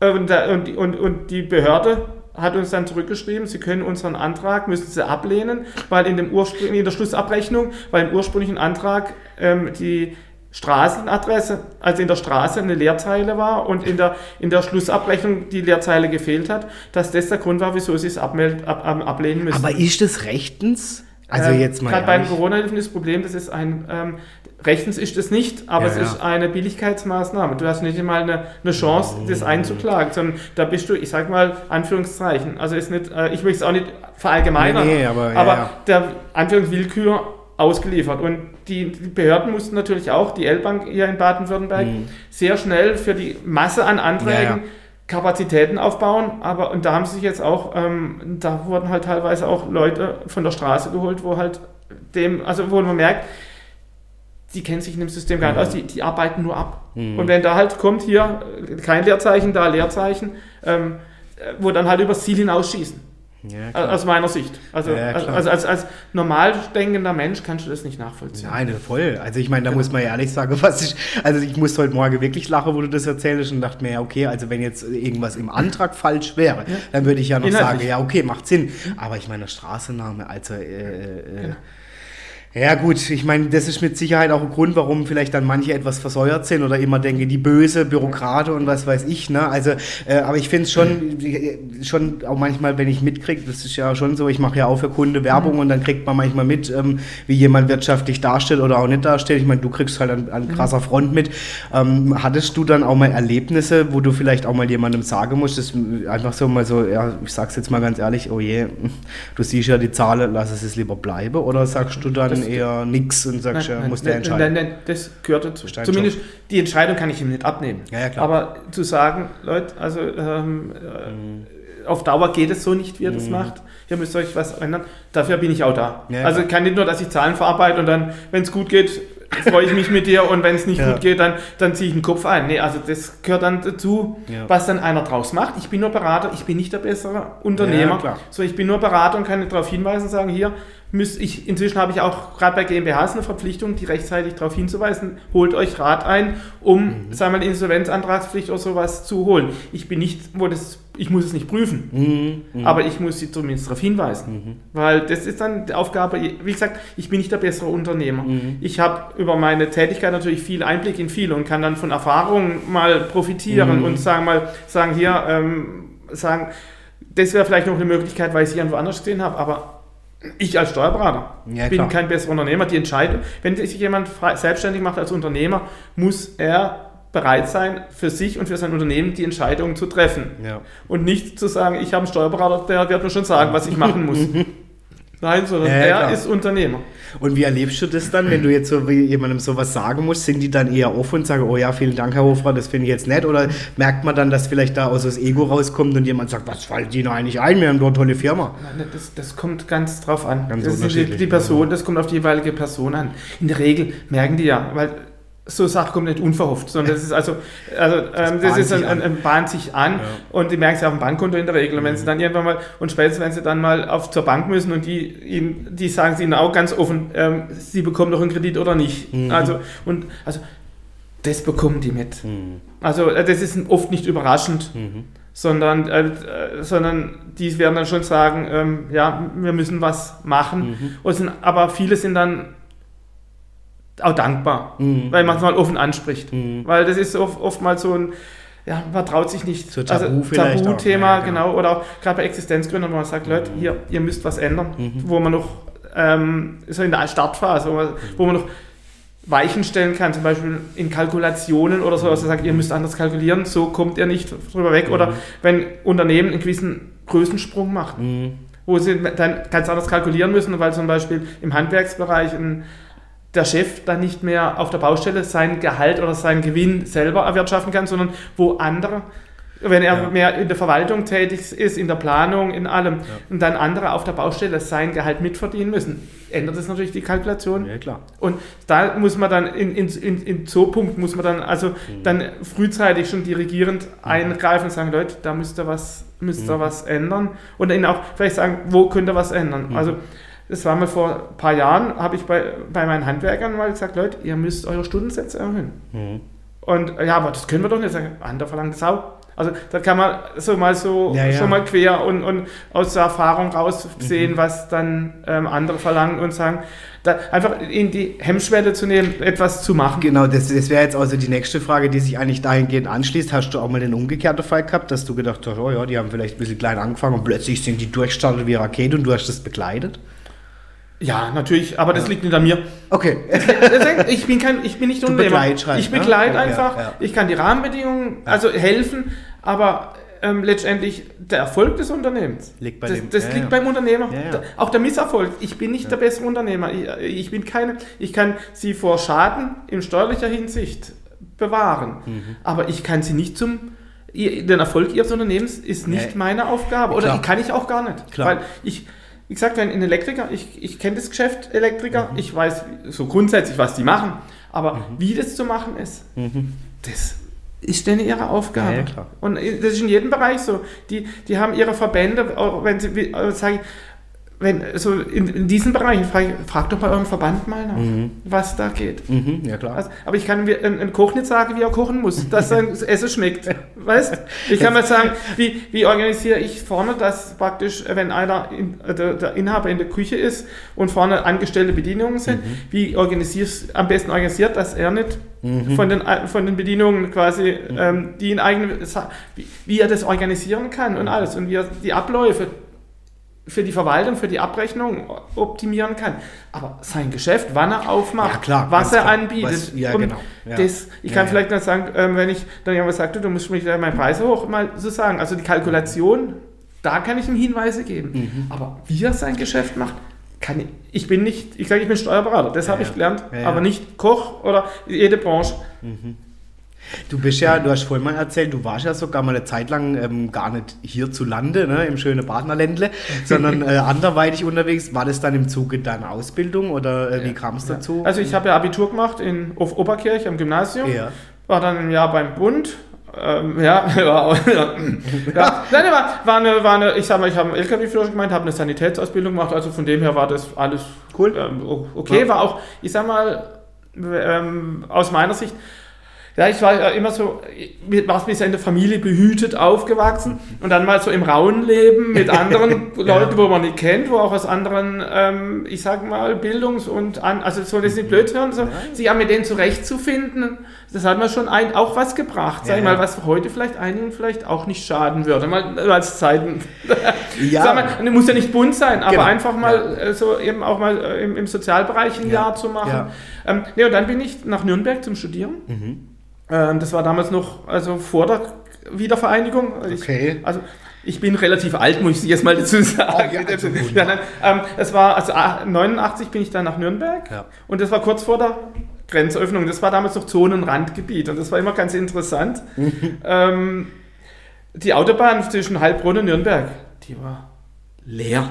äh, und, und, und, die Behörde hat uns dann zurückgeschrieben, Sie können unseren Antrag, müssen Sie ablehnen, weil in, dem Ursprung, in der Schlussabrechnung, weil im ursprünglichen Antrag ähm, die Straßenadresse, also in der Straße eine Leerzeile war und in der, in der Schlussabrechnung die Leerzeile gefehlt hat, dass das der Grund war, wieso Sie es ab, ab, ablehnen müssen. Aber ist das rechtens? Also ähm, jetzt mal. Gerade bei den Corona-Hilfen ist das Problem, das ist ein, ähm, rechtens ist es nicht, aber ja, es ja. ist eine Billigkeitsmaßnahme. Du hast nicht einmal eine, eine Chance, das einzuklagen, sondern da bist du, ich sag mal, Anführungszeichen. Also ist nicht, äh, ich möchte es auch nicht verallgemeinern, nee, nee, aber, aber ja, der Anführungswillkür ausgeliefert. Und die, die, Behörden mussten natürlich auch, die L-Bank hier in Baden-Württemberg, mhm. sehr schnell für die Masse an Anträgen Kapazitäten aufbauen, aber und da haben sie sich jetzt auch, ähm, da wurden halt teilweise auch Leute von der Straße geholt, wo halt dem, also wo man merkt, die kennen sich in dem System gar nicht aus, die, die arbeiten nur ab. Mhm. Und wenn da halt kommt hier kein Leerzeichen, da Leerzeichen, ähm, wo dann halt übers Ziel hinausschießen. Ja, aus meiner Sicht. Also, ja, also als, als normal denkender Mensch kannst du das nicht nachvollziehen. Nein, voll. Also ich meine, da genau. muss man ehrlich sagen, was ich, also ich musste heute Morgen wirklich lachen, wo du das erzählst und dachte mir, ja, okay, also wenn jetzt irgendwas im Antrag falsch wäre, ja. dann würde ich ja noch Inhaltlich. sagen, ja, okay, macht Sinn. Aber ich meine, Straßenname, also äh, äh, genau. Ja gut, ich meine, das ist mit Sicherheit auch ein Grund, warum vielleicht dann manche etwas versäuert sind oder immer denken, die böse Bürokrate und was weiß ich. Ne? Also, äh, aber ich finde es schon, schon auch manchmal, wenn ich mitkriege, das ist ja schon so, ich mache ja auch für Kunde Werbung mhm. und dann kriegt man manchmal mit, ähm, wie jemand wirtschaftlich darstellt oder auch nicht darstellt. Ich meine, du kriegst halt an, an mhm. krasser Front mit. Ähm, hattest du dann auch mal Erlebnisse, wo du vielleicht auch mal jemandem sagen musst, das einfach so mal so, ja, ich sag's jetzt mal ganz ehrlich, oh je, du siehst ja die Zahlen, lass es lieber bleiben oder sagst du dann, eher nichts und sagst, nein, ja, muss der entscheiden. Nein, nein, das gehört dazu. Zumindest die Entscheidung kann ich ihm nicht abnehmen. Ja, ja, klar. Aber zu sagen, Leute, also ähm, mhm. auf Dauer geht es so nicht, wie ihr mhm. das macht. Ihr müsst euch was ändern. Dafür bin ich auch da. Ja, also kann nicht nur, dass ich Zahlen verarbeite und dann, wenn es gut geht, freue ich mich mit dir und wenn es nicht ja. gut geht, dann, dann ziehe ich den Kopf ein. Nee, also das gehört dann dazu, ja. was dann einer draus macht. Ich bin nur Berater, ich bin nicht der bessere Unternehmer. Ja, so, ich bin nur Berater und kann darauf hinweisen und sagen, hier, müsst ich, inzwischen habe ich auch gerade bei GmbHs eine Verpflichtung, die rechtzeitig darauf hinzuweisen, holt euch Rat ein, um, mhm. sagen wir mal, Insolvenzantragspflicht oder sowas zu holen. Ich bin nicht, wo das, ich muss es nicht prüfen, mhm. Mhm. aber ich muss sie zumindest darauf hinweisen, mhm. weil das ist dann die Aufgabe, wie gesagt, ich bin nicht der bessere Unternehmer. Mhm. Ich habe über meine Tätigkeit natürlich viel Einblick in viel und kann dann von Erfahrungen mal profitieren mhm. und sagen mal, sagen hier, ähm, sagen, das wäre vielleicht noch eine Möglichkeit, weil ich sie irgendwo anders gesehen habe, aber ich als Steuerberater ja, bin kein besserer Unternehmer. Die Entscheidung, wenn sich jemand selbstständig macht als Unternehmer, muss er bereit sein, für sich und für sein Unternehmen die Entscheidungen zu treffen. Ja. Und nicht zu sagen, ich habe einen Steuerberater, der wird mir schon sagen, was ich machen muss. Nein, sondern ja, er klar. ist Unternehmer. Und wie erlebst du das dann, wenn du jetzt so jemandem sowas sagen musst? Sind die dann eher offen und sagen, oh ja, vielen Dank, Herr Hofrat, das finde ich jetzt nett? Oder merkt man dann, dass vielleicht da aus das Ego rauskommt und jemand sagt, was fällt Ihnen eigentlich ein? Wir haben dort eine tolle Firma. Das, das kommt ganz drauf an. Ganz das unterschiedlich. Die, die Person, das kommt auf die jeweilige Person an. In der Regel merken die ja, weil so Sachen kommen nicht unverhofft, sondern das ist also, also das, ähm, das ist ein, ein, ein, bahnt sich an ja. und die merken sie auf dem Bankkonto in der Regel. Und wenn mhm. sie dann irgendwann mal, und spätestens wenn sie dann mal auf zur Bank müssen und die, ihnen, die sagen sie ihnen auch ganz offen, ähm, sie bekommen doch einen Kredit oder nicht. Mhm. Also, und, also, das bekommen die mit. Mhm. Also, äh, das ist oft nicht überraschend. Mhm. Sondern, äh, sondern die werden dann schon sagen, ähm, ja, wir müssen was machen. Mhm. Sind, aber viele sind dann auch dankbar, mhm. weil man es mal offen anspricht. Mhm. Weil das ist oft, oftmals so ein, ja, man traut sich nicht. So Tabu vielleicht Tabuthema, ja, genau. genau. Oder auch gerade bei Existenzgründern, wo man sagt, Leute, hier, ihr müsst was ändern, mhm. wo man noch ähm, so in der Startphase, wo man, wo man noch Weichen stellen kann, zum Beispiel in Kalkulationen oder so, also sagt, ihr müsst anders kalkulieren, so kommt ihr nicht drüber weg. Mhm. Oder wenn Unternehmen einen gewissen Größensprung machen, mhm. wo sie dann ganz anders kalkulieren müssen, weil zum Beispiel im Handwerksbereich ein der Chef dann nicht mehr auf der Baustelle sein Gehalt oder seinen Gewinn selber erwirtschaften kann, sondern wo andere, wenn er ja. mehr in der Verwaltung tätig ist, in der Planung, in allem, ja. und dann andere auf der Baustelle sein Gehalt mitverdienen müssen, ändert das natürlich die Kalkulation. Ja, klar. Und da muss man dann, in, in, in, in so Punkt muss man dann also mhm. dann frühzeitig schon dirigierend mhm. eingreifen und sagen, Leute, da müsst ihr was, müsst ihr mhm. was ändern. Und ihnen auch vielleicht sagen, wo könnt ihr was ändern. Mhm. Also das war mal vor ein paar Jahren, habe ich bei, bei meinen Handwerkern mal gesagt, Leute, ihr müsst eure Stundensätze erhöhen. Mhm. Und ja, aber das können wir doch nicht sagen. Andere verlangen das auch. Also da kann man so mal so ja, ja. schon mal quer und, und aus der Erfahrung raus sehen, mhm. was dann ähm, andere verlangen und sagen, da einfach in die Hemmschwelle zu nehmen, etwas zu machen. Genau, das, das wäre jetzt also die nächste Frage, die sich eigentlich dahingehend anschließt. Hast du auch mal den umgekehrten Fall gehabt, dass du gedacht hast, oh ja, die haben vielleicht ein bisschen klein angefangen und plötzlich sind die durchgestartet wie Rakete und du hast das begleitet? Ja, natürlich, aber das ja. liegt nicht an mir. Okay. ich bin kein, ich bin nicht du Unternehmer. Halt, ich begleite ne? einfach. Ja, ja. Ich kann die Rahmenbedingungen, also helfen, aber ähm, letztendlich der Erfolg des Unternehmens. Liegt bei das, dem, das liegt beim Unternehmer. Auch der Misserfolg. Ich bin nicht der bessere Unternehmer. Ich, ich, bin keine. Ich kann sie vor Schaden in steuerlicher Hinsicht bewahren, mhm. aber ich kann sie nicht zum den Erfolg ihres Unternehmens ist nicht meine Aufgabe oder Klar. kann ich auch gar nicht, Klar. weil ich wie gesagt, ein Elektriker, ich, ich kenne das Geschäft Elektriker, mhm. ich weiß so grundsätzlich, was die machen, aber mhm. wie das zu machen ist, mhm. das ist denn ihre Aufgabe. Ja, ja, Und das ist in jedem Bereich so. Die, die haben ihre Verbände, auch wenn sie, äh, sage ich, wenn, so in, in diesen Bereichen, frag, frag doch bei eurem Verband mal nach, mhm. was da geht. Mhm, ja, klar. Also, aber ich kann ein, ein Koch nicht sagen, wie er kochen muss, dass sein Essen schmeckt. weißt Ich kann mal sagen, wie, wie organisiere ich vorne, dass praktisch, wenn einer, in, der, der, Inhaber in der Küche ist und vorne angestellte Bedienungen sind, mhm. wie organisierst am besten organisiert, dass er nicht mhm. von, den, von den Bedienungen quasi, mhm. ähm, die in eigenen, wie, wie er das organisieren kann und alles und wie er die Abläufe für die Verwaltung, für die Abrechnung optimieren kann. Aber sein Geschäft, wann er aufmacht, ja, klar, was er klar. anbietet. Was, ja, genau. Ja. Das, ich kann vielleicht noch sagen, ähm, wenn ich dann jemand sagte, du musst mich meine Preise hoch mal so sagen. Also die Kalkulation, da kann ich ihm Hinweise geben. Mhm. Aber wie er sein Geschäft macht, kann ich, ich bin nicht, ich sage, ich bin Steuerberater, das habe ich gelernt, aber nicht Koch oder jede Branche. Mhm. Du bist ja, du hast vorhin mal erzählt, du warst ja sogar mal eine Zeit lang ähm, gar nicht hierzulande, ne, im schönen Partnerländle, sondern äh, anderweitig unterwegs. War das dann im Zuge deiner Ausbildung oder äh, wie kam es dazu? Also ich habe ja Abitur gemacht in auf Oberkirch am Gymnasium, ja. war dann ein Jahr beim Bund, ähm, ja, ja, ja. Nein, war, war, eine, war eine, ich sag mal, ich habe einen LKW-Führer gemeint, habe eine Sanitätsausbildung gemacht, also von dem her war das alles cool. Ähm, okay, ja. war auch, ich sag mal, ähm, aus meiner Sicht, ja, ich war ja immer so, war bisher in der Familie behütet aufgewachsen und dann mal so im rauen Leben mit anderen ja. Leuten, wo man nicht kennt, wo auch aus anderen, ähm, ich sag mal, Bildungs- und, an, also soll das nicht blöd hören, so, ja. sich auch mit denen zurechtzufinden, das hat mir schon ein, auch was gebracht, sag ich mal, was heute vielleicht einigen vielleicht auch nicht schaden würde, mal als Zeiten. Ja. sag mal, muss ja nicht bunt sein, aber genau. einfach mal äh, so eben auch mal äh, im, im Sozialbereich ein Jahr zu machen. Ja. Ähm, nee, und dann bin ich nach Nürnberg zum Studieren. Mhm das war damals noch also vor der Wiedervereinigung. Okay. Ich, also ich bin relativ alt, muss ich jetzt mal dazu sagen. Oh, ja, also, ja, nein, ähm, es war, also 89 bin ich dann nach Nürnberg ja. und das war kurz vor der Grenzöffnung. Das war damals noch Zonenrandgebiet und das war immer ganz interessant. ähm, die Autobahn zwischen Heilbronn und Nürnberg, die war leer.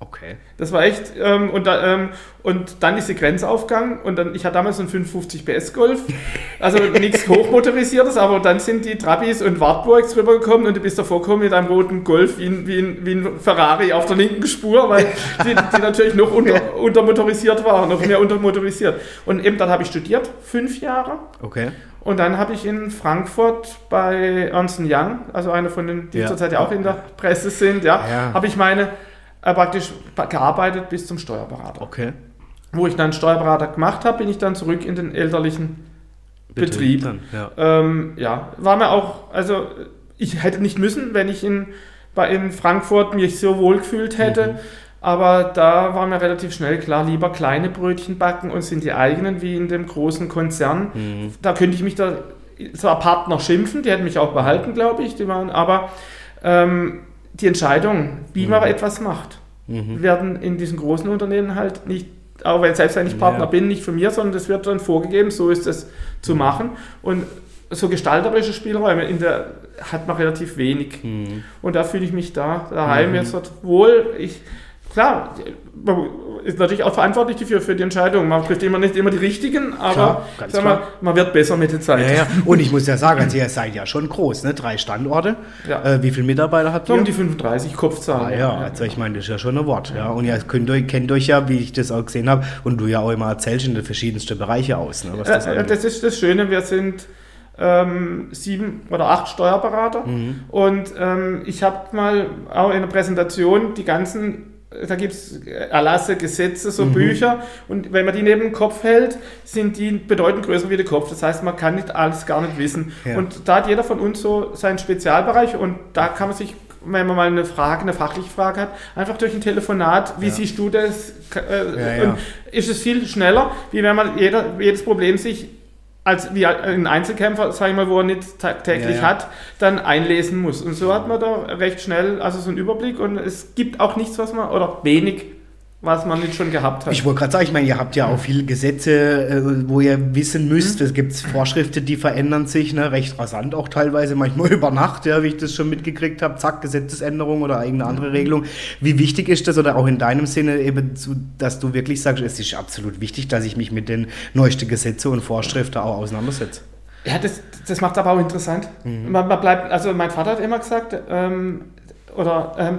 Okay. Das war echt, ähm, und, da, ähm, und dann ist die Grenzaufgang und dann, ich hatte damals einen 550 PS Golf, also nichts Hochmotorisiertes, aber dann sind die Trabis und Wartburgs rübergekommen und du bist davor gekommen mit einem roten Golf wie ein, wie ein, wie ein Ferrari auf der linken Spur, weil die, die natürlich noch unter, untermotorisiert war, noch mehr untermotorisiert. Und eben dann habe ich studiert, fünf Jahre. Okay. Und dann habe ich in Frankfurt bei Ernst Young, also einer von den, die ja. zurzeit ja auch in der Presse sind, ja, ja. habe ich meine äh, praktisch gearbeitet bis zum Steuerberater. Okay. Wo ich dann Steuerberater gemacht habe, bin ich dann zurück in den elterlichen Betrieb. Betrieb ja. Ähm, ja, war mir auch, also ich hätte nicht müssen, wenn ich in, bei, in Frankfurt mich so wohl gefühlt hätte. Mhm. Aber da war mir relativ schnell klar, lieber kleine Brötchen backen und sind die eigenen wie in dem großen Konzern. Mhm. Da könnte ich mich da zwar Partner schimpfen, die hätten mich auch behalten, glaube ich, die waren, aber ähm, die Entscheidung, wie mhm. man etwas macht, mhm. werden in diesen großen Unternehmen halt nicht, auch wenn selbst wenn ich Partner ja. bin, nicht von mir, sondern das wird dann vorgegeben, so ist es zu mhm. machen. Und so gestalterische Spielräume in der hat man relativ wenig. Mhm. Und da fühle ich mich da daheim mhm. jetzt wohl. Ich, klar, man ist natürlich auch verantwortlich dafür, für die Entscheidung. Man trifft immer nicht immer die richtigen, aber klar, sag mal, man wird besser mit der Zeit. Ja, ja. Und ich muss ja sagen, also ihr seid ja schon groß, ne? drei Standorte. Ja. Äh, wie viele Mitarbeiter habt ihr? Um die 35 Kopfzahlen. Ah, ja, also ich meine, das ist ja schon ein Wort. Ja. Und ihr könnt euch, kennt euch ja, wie ich das auch gesehen habe, und du ja auch immer erzählst, in den verschiedensten Bereiche aus. Ne? Das, äh, das, ist das Schöne, wir sind ähm, sieben oder acht Steuerberater mhm. und ähm, ich habe mal auch in der Präsentation die ganzen da gibt es Erlasse, Gesetze, so mhm. Bücher. Und wenn man die neben dem Kopf hält, sind die bedeutend größer wie der Kopf. Das heißt, man kann nicht alles gar nicht wissen. Ja. Und da hat jeder von uns so seinen Spezialbereich und da kann man sich wenn man mal eine Frage, eine fachliche Frage hat, einfach durch ein Telefonat, wie ja. siehst du das? Äh, ja, ja. Ist es viel schneller, wie wenn man jeder, jedes Problem sich als wie ein Einzelkämpfer, sag ich mal, wo er nicht tagtäglich ja, ja. hat, dann einlesen muss. Und so hat man da recht schnell also so einen Überblick und es gibt auch nichts, was man, oder wenig, was man nicht schon gehabt hat. Ich wollte gerade sagen, ich meine, ihr habt ja auch viele Gesetze, äh, wo ihr wissen müsst. Mhm. Es gibt Vorschriften, die verändern sich, ne, recht rasant auch teilweise, manchmal über Nacht, ja, wie ich das schon mitgekriegt habe. Zack, Gesetzesänderung oder irgendeine andere mhm. Regelung. Wie wichtig ist das oder auch in deinem Sinne eben, zu, dass du wirklich sagst, es ist absolut wichtig, dass ich mich mit den neuesten Gesetzen und Vorschriften auch auseinandersetze? Ja, das, das macht aber auch interessant. Mhm. Man, man, bleibt, also mein Vater hat immer gesagt, ähm, oder ähm,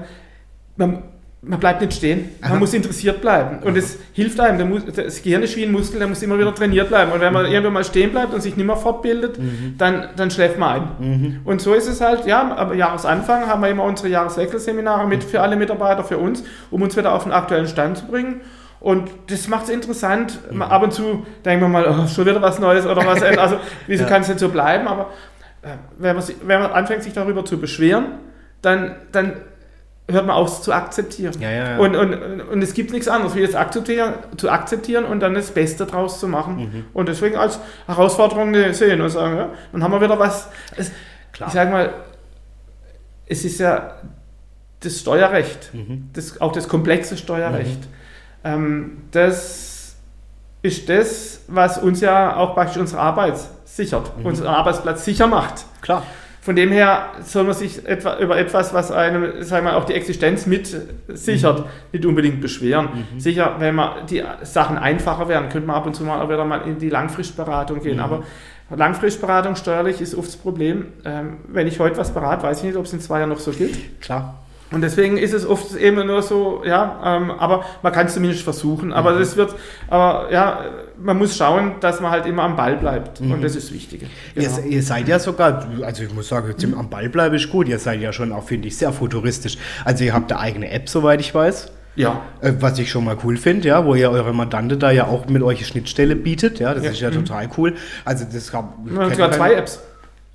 man man bleibt nicht stehen. Man Aha. muss interessiert bleiben. Und es hilft einem. das Gehirn ist wie ein Muskel, der muss immer wieder trainiert bleiben. Und wenn man mhm. irgendwann mal stehen bleibt und sich nicht mehr fortbildet, mhm. dann, dann schläft man ein. Mhm. Und so ist es halt, ja, am Jahresanfang haben wir immer unsere Jahreswechselseminare mit für alle Mitarbeiter, für uns, um uns wieder auf den aktuellen Stand zu bringen. Und das macht es interessant. Mhm. Ab und zu denken wir mal, oh, schon wieder was Neues oder was. Also, wieso ja. kann es nicht so bleiben? Aber äh, wenn, man, wenn man anfängt, sich darüber zu beschweren, dann, dann hört man auf zu akzeptieren. Ja, ja, ja. Und, und, und es gibt nichts anderes, wie das akzeptieren, zu akzeptieren und dann das Beste draus zu machen. Mhm. Und deswegen als Herausforderung sehen und sagen, ja, dann haben wir wieder was. Es, ich sage mal, es ist ja das Steuerrecht, mhm. das, auch das komplexe Steuerrecht. Mhm. Ähm, das ist das, was uns ja auch praktisch unsere Arbeit sichert, mhm. unseren Arbeitsplatz sicher macht. Klar. Von dem her soll man sich etwa, über etwas, was einem, sagen wir, auch die Existenz mit sichert, mhm. nicht unbedingt beschweren. Mhm. Sicher, wenn man die Sachen einfacher werden, könnte man ab und zu mal wieder mal in die Langfristberatung gehen. Mhm. Aber Langfristberatung steuerlich ist oft das Problem. Ähm, wenn ich heute was berate, weiß ich nicht, ob es in zwei Jahren noch so gilt. Klar. Und deswegen ist es oft eben nur so, ja, ähm, aber man kann es zumindest versuchen. Aber mhm. das wird, aber ja, man muss schauen, dass man halt immer am Ball bleibt. Mhm. Und das ist das Wichtige. Genau. Ihr, ihr, seid ja sogar, also ich muss sagen, mhm. am Ball bleibe ich gut. Ihr seid ja schon auch, finde ich, sehr futuristisch. Also ihr habt eine eigene App, soweit ich weiß. Ja. Äh, was ich schon mal cool finde, ja, wo ihr eure Mandante da ja auch mit euch Schnittstelle bietet, ja, das ja. ist ja mhm. total cool. Also das gab sogar zwei Apps.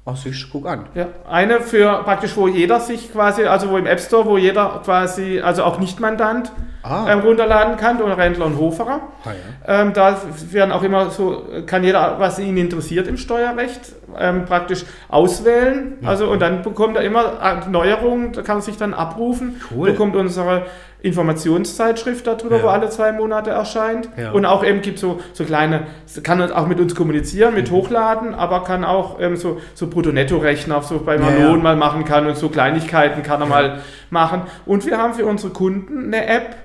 Ach, ich guck an. Ja, eine für praktisch, wo jeder sich quasi, also wo im App Store, wo jeder quasi, also auch Nicht-Mandant ah. ähm, runterladen kann, oder Rentler und Hoferer. Ah, ja. ähm, da werden auch immer so, kann jeder, was ihn interessiert im Steuerrecht, ähm, praktisch auswählen. Ja. Also und dann bekommt er immer Neuerungen, da kann er sich dann abrufen, cool. bekommt unsere Informationszeitschrift darüber, ja. wo alle zwei Monate erscheint. Ja. Und auch eben gibt so, so kleine, kann auch mit uns kommunizieren, mit mhm. hochladen, aber kann auch ähm, so, so Brutto-Netto-Rechner, so bei ja, Lohn mal machen kann und so Kleinigkeiten kann er mal machen. Und wir haben für unsere Kunden eine App,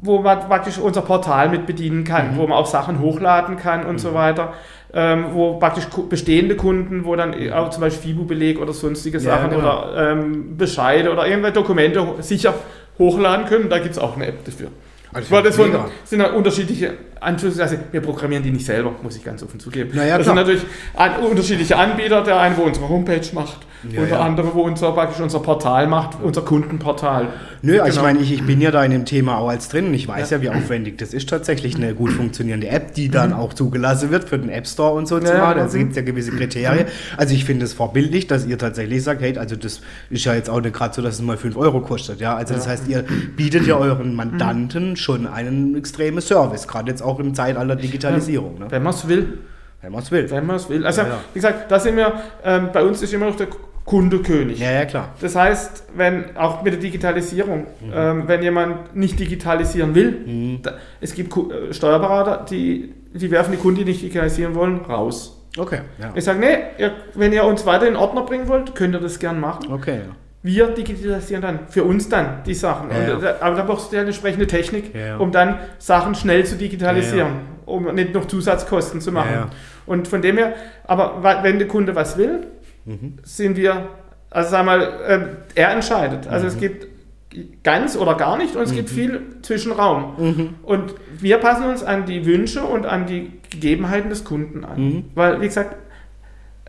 wo man praktisch unser Portal mit bedienen kann, mhm. wo man auch Sachen hochladen kann und mhm. so weiter. Ähm, wo praktisch bestehende Kunden, wo dann auch zum Beispiel FIBU-Beleg oder sonstige Sachen genau. oder ähm, Bescheide oder irgendwelche Dokumente sicher hochladen können. Da gibt es auch eine App dafür. Also das von, sind halt unterschiedliche Anführungszeichen, wir programmieren die nicht selber, muss ich ganz offen zugeben. Naja, das sind natürlich an, unterschiedliche Anbieter, der eine, wo unsere Homepage macht, Ja, und der ja. andere, wo unser, praktisch unser Portal macht, unser Kundenportal. Nö, also ich Genau. meine, ich, ich bin ja da in dem Thema auch als drin und ich weiß ja. wie aufwendig das ist tatsächlich eine gut funktionierende App, die dann auch zugelassen wird für den App Store und so. Mhm. Ja, Ja, ja, da genau. gibt es ja gewisse Kriterien. Also ich finde es vorbildlich, dass ihr tatsächlich sagt, hey, also das ist ja jetzt auch nicht gerade so, dass es mal 5 Euro kostet. Ja, also das heißt, ihr bietet ja euren Mandanten schon einen extremen Service, gerade jetzt auch im Zeitalter Digitalisierung, ne? Wenn man es will. wenn man es will. Wenn man es will. Also, Ja, ja. wie gesagt, da sind wir, ähm, bei uns ist immer noch der Kunde König. Ja, ja, klar. Das heißt, wenn auch mit der Digitalisierung, Mhm. ähm, wenn jemand nicht digitalisieren will, da, es gibt Ku- äh, Steuerberater, die, die werfen die Kunden, die nicht digitalisieren wollen, raus. Okay, ja. Ich sage, nee, ihr, wenn ihr uns weiter in Ordner bringen wollt, könnt ihr das gern machen. Okay, ja. Wir digitalisieren dann für uns dann die Sachen. Ja, ja. äh, aber da brauchst du ja eine entsprechende Technik, Ja, um dann Sachen schnell zu digitalisieren, um nicht noch Zusatzkosten zu machen. Und von dem her, aber wenn der Kunde was will, Mhm. sind wir, also sag mal, ähm, er entscheidet. Also Mhm. es gibt ganz oder gar nicht und es gibt viel Zwischenraum. Mhm. Und wir passen uns an die Wünsche und an die Gegebenheiten des Kunden an. Mhm. Weil, wie gesagt,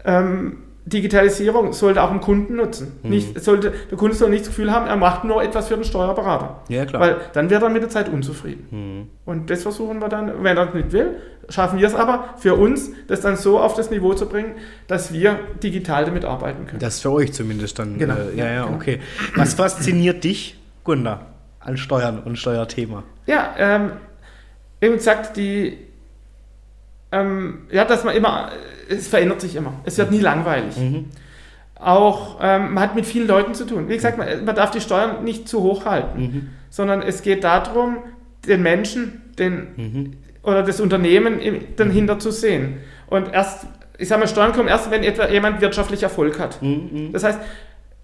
ähm, Digitalisierung sollte auch dem Kunden nutzen. Mhm. Nicht, es sollte, der Kunde soll nicht das Gefühl haben, er macht nur etwas für den Steuerberater. Ja, klar. Weil dann wird er mit der Zeit unzufrieden. Mhm. Und das versuchen wir dann, wenn er das nicht will, schaffen wir es aber für uns, das dann so auf das Niveau zu bringen, dass wir digital damit arbeiten können. Das für euch zumindest dann. Genau. Äh, ja, ja, Genau. okay. Was fasziniert dich, Gunda, an Steuern und Steuerthema? Ja, ähm, wie gesagt, die, ähm, ja, dass man immer, es verändert sich immer. Es wird nie langweilig. Mhm. Auch, ähm, man hat mit vielen Leuten zu tun. Wie gesagt, man, man darf die Steuern nicht zu hoch halten, Mhm. sondern es geht darum, den Menschen, den, Mhm. oder das Unternehmen dahinter zu sehen. Und erst, ich sage mal, Steuern kommen erst, wenn etwa jemand wirtschaftlich Erfolg hat. Mhm. Das heißt,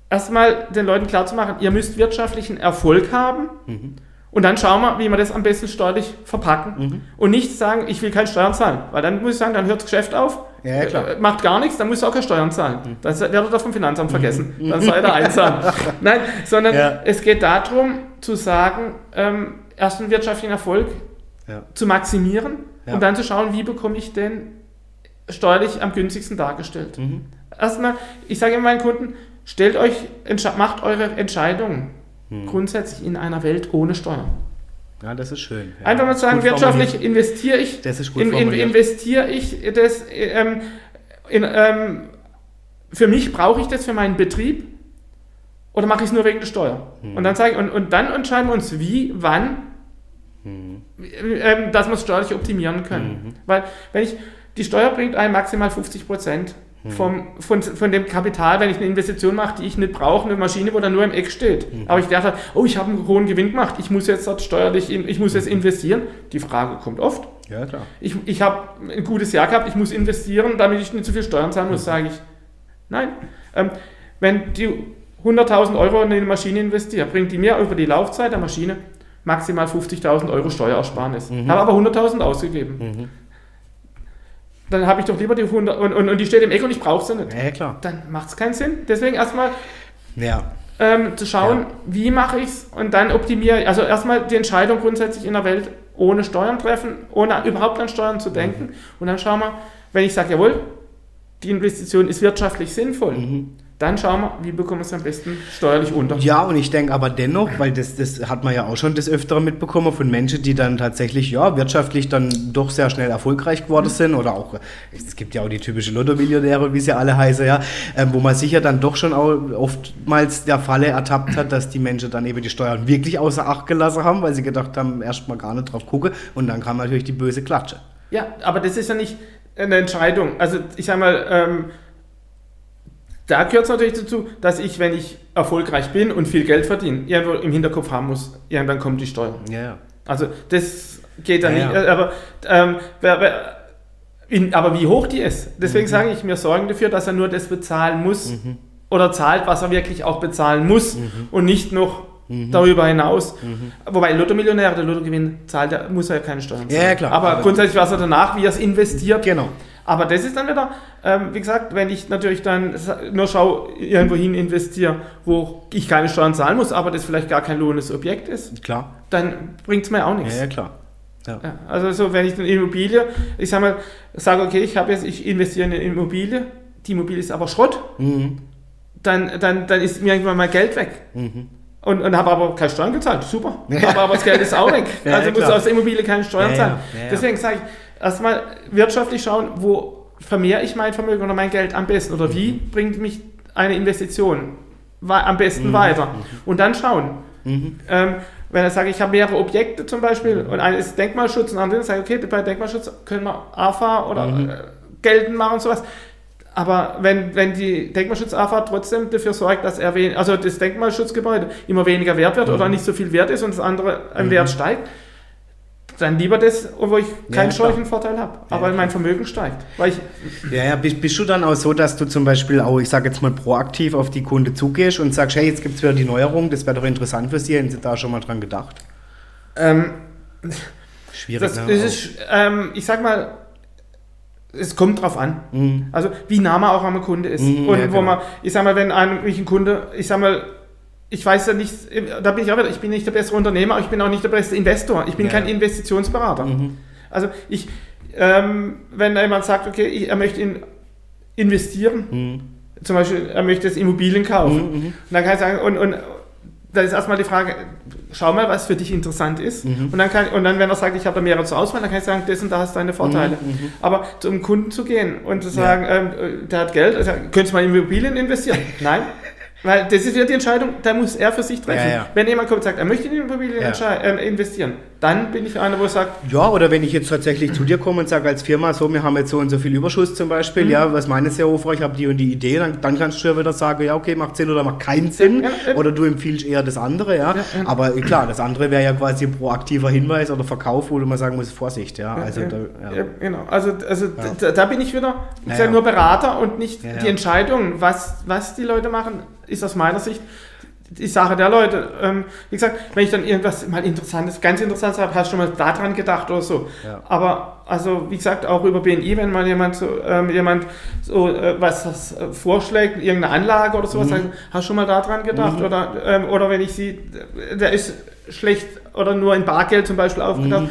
erstmal den Leuten klarzumachen, ihr müsst wirtschaftlichen Erfolg haben Mhm. Und dann schauen wir, wie wir das am besten steuerlich verpacken Mhm. und nicht sagen, ich will keine Steuern zahlen, weil dann muss ich sagen, dann hört das Geschäft auf, Ja, klar. äh, macht gar nichts, dann muss ihr auch keine Steuern zahlen. Das werdet ihr vom Finanzamt vergessen, dann seid ihr einsam. Nein, sondern Mhm. Ja. es geht darum zu sagen, ähm, erst einen wirtschaftlichen Erfolg Ja. zu maximieren Ja. und dann zu schauen, wie bekomme ich den steuerlich am günstigsten dargestellt. Mhm. Erstmal, ich sage immer meinen Kunden, stellt euch, macht eure Entscheidungen Mhm. grundsätzlich in einer Welt ohne Steuern. Ja, das ist schön. Ja, Einfach mal sagen, gut wirtschaftlich investiere ich, Das ist gut in, in, investiere ich das, ähm, in, ähm, für mich brauche ich das für meinen Betrieb oder mache ich es nur wegen der Steuer? Mhm. Und dann sage ich, und, und dann entscheiden wir uns, wie, wann, Mhm. ähm, dass wir es steuerlich optimieren können. Weil wenn ich, die Steuer bringt einem maximal 50 Prozent Mhm. vom, von, von dem Kapital, wenn ich eine Investition mache, die ich nicht brauche, eine Maschine, wo dann nur im Eck steht. Mhm. Aber ich dachte, oh, ich habe einen hohen Gewinn gemacht, ich muss jetzt dort steuerlich, ich muss jetzt Mhm. investieren. Die Frage kommt oft. Ja, klar. Ich, ich habe ein gutes Jahr gehabt, ich muss investieren, damit ich nicht zu viel Steuern zahlen muss, sage ich, nein. Ähm, wenn die 100.000 Euro in eine Maschine investiere, bringt die mir über die Laufzeit der Maschine maximal 50.000 Euro Steuersparnis. Habe aber 100.000 ausgegeben. Mhm. Dann habe ich doch lieber die 100 und, und, und die steht im Eck und ich brauche sie nicht. Ja, klar. Dann macht es keinen Sinn. Deswegen erstmal Ja. ähm, zu schauen, Ja. wie mache ich es und dann optimiere ich. Also erstmal die Entscheidung grundsätzlich in der Welt ohne Steuern treffen, ohne überhaupt an Steuern zu denken. Mhm. Und dann schauen wir, wenn ich sage, jawohl, die Investition ist wirtschaftlich sinnvoll, Mhm. Dann schauen wir, wie bekommen wir es am besten steuerlich unter. Ja, und ich denke aber dennoch, weil das, das hat man ja auch schon des Öfteren mitbekommen von Menschen, die dann tatsächlich, ja, wirtschaftlich dann doch sehr schnell erfolgreich geworden sind oder auch, es gibt ja auch die typische Lotto-Millionäre, wie sie alle heißen, ja, ähm, wo man sicher dann doch schon auch oftmals der Falle ertappt hat, dass die Menschen dann eben die Steuern wirklich außer Acht gelassen haben, weil sie gedacht haben, erstmal gar nicht drauf gucken und dann kam natürlich die böse Klatsche. Ja, aber das ist ja nicht eine Entscheidung. Also ich sage mal, ähm, da gehört es natürlich dazu, dass ich, wenn ich erfolgreich bin und viel Geld verdiene, irgendwo im Hinterkopf haben muss, irgendwann kommt die Steuer. Ja. Also das geht dann Ja, nicht. äh, Aber, ähm, in, aber wie hoch die ist, deswegen sage ich, mir sorgen dafür, dass er nur das bezahlen muss oder zahlt, was er wirklich auch bezahlen muss und nicht noch darüber hinaus. Wobei Lotto-Millionär, der Lottogewinn zahlt, der muss er ja keine Steuern zahlen. ja, klar. Aber, Aber- grundsätzlich, was er danach, wie er es investiert, Genau. Aber das ist dann wieder, ähm, wie gesagt, wenn ich natürlich dann nur schaue, irgendwo hin investiere, wo ich keine Steuern zahlen muss, aber das vielleicht gar kein lohnendes Objekt ist, Klar. dann bringt es mir auch Ja, nichts. ja, klar. Ja. Ja, also so, wenn ich eine Immobilie, ich sage mal, sage, okay, ich habe jetzt, ich investiere in eine Immobilie, die Immobilie ist aber Schrott, mhm. dann, dann, dann ist mir irgendwann mein Geld weg. Mhm. Und, und habe aber keine Steuern gezahlt. Super. Ja. Aber, aber das Geld ist auch weg. ja, also muss aus der Immobilie keine Steuern zahlen. Deswegen sage ich, erstmal wirtschaftlich schauen, wo vermehre ich mein Vermögen oder mein Geld am besten oder wie mhm. bringt mich eine Investition am besten mhm. weiter. Mhm. Und dann schauen. Mhm. Ähm, wenn ich sage, ich habe mehrere Objekte zum Beispiel und eines ist Denkmalschutz und andere sage ich, okay, bei Denkmalschutz können wir AFA oder mhm. äh, geltend machen und sowas. Aber wenn, wenn die Denkmalschutz-AFA trotzdem dafür sorgt, dass er wen, also das Denkmalschutzgebäude immer weniger wert wird mhm. oder nicht so viel wert ist und das andere im mhm. Wert steigt, dann lieber das, wo ich keinen ja, Vorteil habe, aber ja, mein Vermögen steigt. Weil ich ja, ja, bist, bist, du dann auch so, dass du zum Beispiel auch, ich sage jetzt mal, proaktiv auf die Kunde zugehst und sagst, hey, jetzt gibt es wieder die Neuerung, das wäre doch interessant für Sie, haben Sie da schon mal dran gedacht? Ähm, Schwierig, das, ne? Ist, ähm, ich sag mal, es kommt drauf an. Mhm. Also wie nah man auch am Kunde ist. Mhm, und ja, wo genau. man, ich sag mal, wenn ein, ein Kunde, ich sag mal, ich weiß ja nicht, da bin ich auch wieder, ich bin nicht der bessere Unternehmer, ich bin auch nicht der beste Investor, ich bin ja. kein Investitionsberater. Mhm. Also ich, ähm, wenn jemand sagt, okay, ich, er möchte in, investieren, mhm. zum Beispiel, er möchte jetzt Immobilien kaufen, mhm. mhm. und dann kann ich sagen, und, und da ist erstmal die Frage, schau mal, was für dich interessant ist. Mhm. Und, dann kann, und dann, wenn er sagt, ich habe da mehrere zur Auswahl, dann kann ich sagen, das und da hast deine Vorteile. Mhm. mhm. Aber zum Kunden zu gehen und zu sagen, ja. ähm, der hat Geld, also, könntest du mal in Immobilien investieren? Nein. Weil das ist wieder die Entscheidung, da muss er für sich treffen. Ja, ja. Wenn jemand kommt und sagt, er möchte in Immobilien ja. äh, investieren, dann bin ich einer, wo sagt. Ja, oder wenn ich jetzt tatsächlich zu dir komme und sage als Firma, so, wir haben jetzt so und so viel Überschuss zum Beispiel, mhm. ja, was meines Herr Hofer, ich habe die und die Idee, dann, dann kannst du ja wieder sagen, ja, okay, macht Sinn oder macht keinen Sinn. oder du empfiehlst eher das andere, ja. Aber klar, das andere wäre ja quasi ein proaktiver Hinweis oder Verkauf, wo du mal sagen musst, Vorsicht, ja. Also, da, genau. Also, also da, da, bin ich wieder, ich ja, nur Berater und nicht die Entscheidung, was, was die Leute machen ist aus meiner Sicht die Sache der Leute. Ähm, wie gesagt, wenn ich dann irgendwas mal Interessantes, ganz Interessantes habe, hast du schon mal daran gedacht oder so. Ja. Aber also wie gesagt, auch über BNI, wenn mal jemand so, ähm, jemand so äh, was das, äh, vorschlägt, irgendeine Anlage oder sowas, mhm. sagen, hast du schon mal daran gedacht? Mhm. Oder, ähm, oder wenn ich sie, der ist schlecht oder nur in Bargeld zum Beispiel aufgetaucht. Mhm.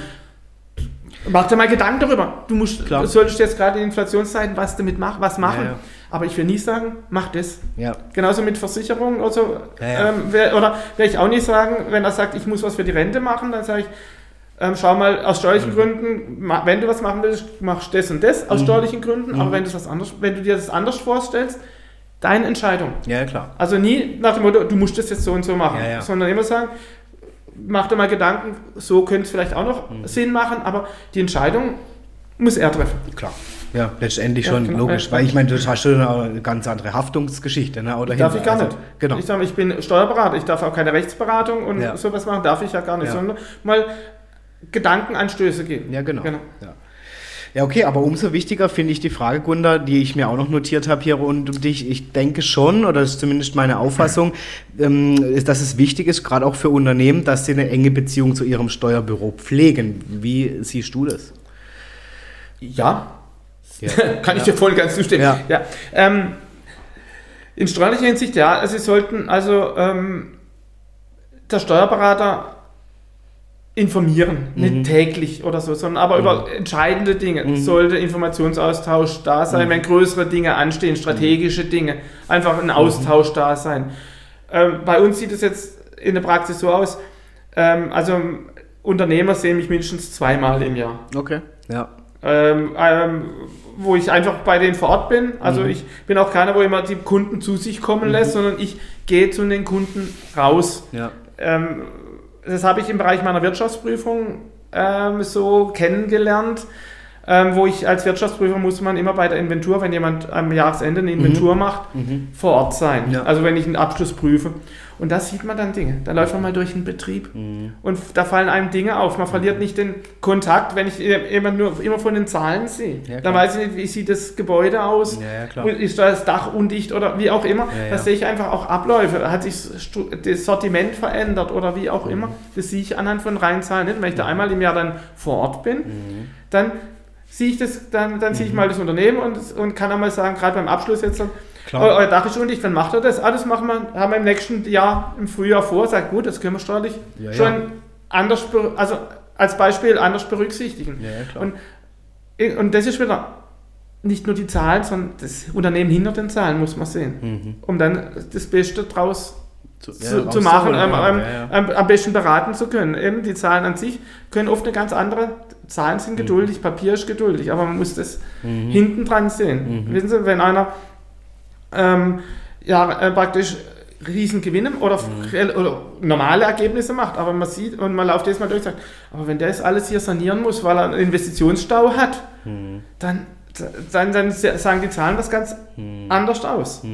Mach dir mal Gedanken darüber. Du musst, Klar. solltest jetzt gerade in Inflationszeiten was damit machen, was machen. Ja, ja. Aber ich will nie sagen, mach das. Ja. Genauso mit Versicherungen oder so. Ja. Ähm, wär, oder werde ich auch nicht sagen, wenn er sagt, ich muss was für die Rente machen, dann sage ich, ähm, schau mal, aus steuerlichen mhm. Gründen, wenn du was machen willst, machst das und das aus mhm. steuerlichen Gründen. Mhm. Aber wenn du, was anders, wenn du dir das anders vorstellst, deine Entscheidung. Ja, klar. Also nie nach dem Motto, du musst das jetzt so und so machen, ja, ja. sondern immer sagen, mach dir mal Gedanken, so könnte es vielleicht auch noch mhm. Sinn machen, aber die Entscheidung muss er treffen. Klar. Ja, letztendlich schon, genau, logisch. Ja, weil ich meine, du hast schon eine ganz andere Haftungsgeschichte. Ne? Oder darf ich gar also, nicht. Genau. Ich sage, ich bin Steuerberater, ich darf auch keine Rechtsberatung und ja. sowas machen, darf ich ja gar nicht, ja. sondern mal Gedankenanstöße geben. Ja, genau. genau. Ja. Ja, okay, aber umso wichtiger finde ich die Frage, Gunda, die ich mir auch noch notiert habe hier rund um dich. Ich denke schon, oder das ist zumindest meine Auffassung, ähm, dass es wichtig ist, gerade auch für Unternehmen, dass sie eine enge Beziehung zu ihrem Steuerbüro pflegen. Wie siehst du das? Ja, ja. Kann ich dir voll ganz zustimmen. Ja. Ähm, in steuerlicher Hinsicht, ja, also Sie sollten also ähm, der Steuerberater informieren, mhm. nicht täglich oder so, sondern aber mhm. über entscheidende Dinge. Mhm. Sollte Informationsaustausch da sein, mhm. wenn größere Dinge anstehen, strategische Dinge, einfach ein Austausch da sein. Ähm, bei uns sieht es jetzt in der Praxis so aus, ähm, also Unternehmer sehen mich mindestens zweimal im Jahr. Okay, ja. Ähm, ähm, wo ich einfach bei denen vor Ort bin. Also mhm. ich bin auch keiner, wo immer die Kunden zu sich kommen mhm. lässt, sondern ich gehe zu den Kunden raus. Ja. Ähm, das habe ich im Bereich meiner Wirtschaftsprüfung ähm, so kennengelernt. Ähm, wo ich als Wirtschaftsprüfer muss man immer bei der Inventur, wenn jemand am Jahresende eine Inventur mhm. macht, mhm. vor Ort sein. Ja. Also wenn ich einen Abschluss prüfe. Und da sieht man dann Dinge. Da läuft man mal durch einen Betrieb mhm. und da fallen einem Dinge auf. Man verliert nicht den Kontakt, wenn ich immer nur immer von den Zahlen sehe. Ja, dann weiß ich nicht, wie sieht das Gebäude aus? Ja, ist das Dach undicht oder wie auch immer? Ja, da sehe ich einfach auch Abläufe. Hat sich das Sortiment verändert oder wie auch mhm. immer? Das sehe ich anhand von reinen Zahlen nicht. Wenn ich da einmal im Jahr dann vor Ort bin, mhm. dann sehe ich das, dann, dann sehe ich mhm. mal das Unternehmen und, und kann einmal sagen, gerade beim Abschluss jetzt, Klar. Euer Dach ist undicht, dann macht er das. Ah, das machen wir, haben wir im nächsten Jahr im Frühjahr vor. Sagt, gut, das können wir steuerlich ja, schon ja. anders, also als Beispiel anders berücksichtigen. Ja. Und, und das ist wieder nicht nur die Zahlen, sondern das Unternehmen hinter den Zahlen muss man sehen, Mhm. um dann das Beste draus Zu, zu, zu machen, ähm, ähm. Am, besten beraten zu können. Eben die Zahlen an sich können oft eine ganz andere. Zahlen sind geduldig, Papier ist geduldig, aber man muss das Mhm. hinten dran sehen. Wissen Sie, wenn einer ähm, ja, äh, praktisch Riesengewinne oder, Mhm. oder normale Ergebnisse macht, aber man sieht und man läuft das mal durch und sagt, aber wenn der das alles hier sanieren muss, weil er einen Investitionsstau hat, Mhm. dann, dann, dann sagen die Zahlen was ganz anders aus. Ja,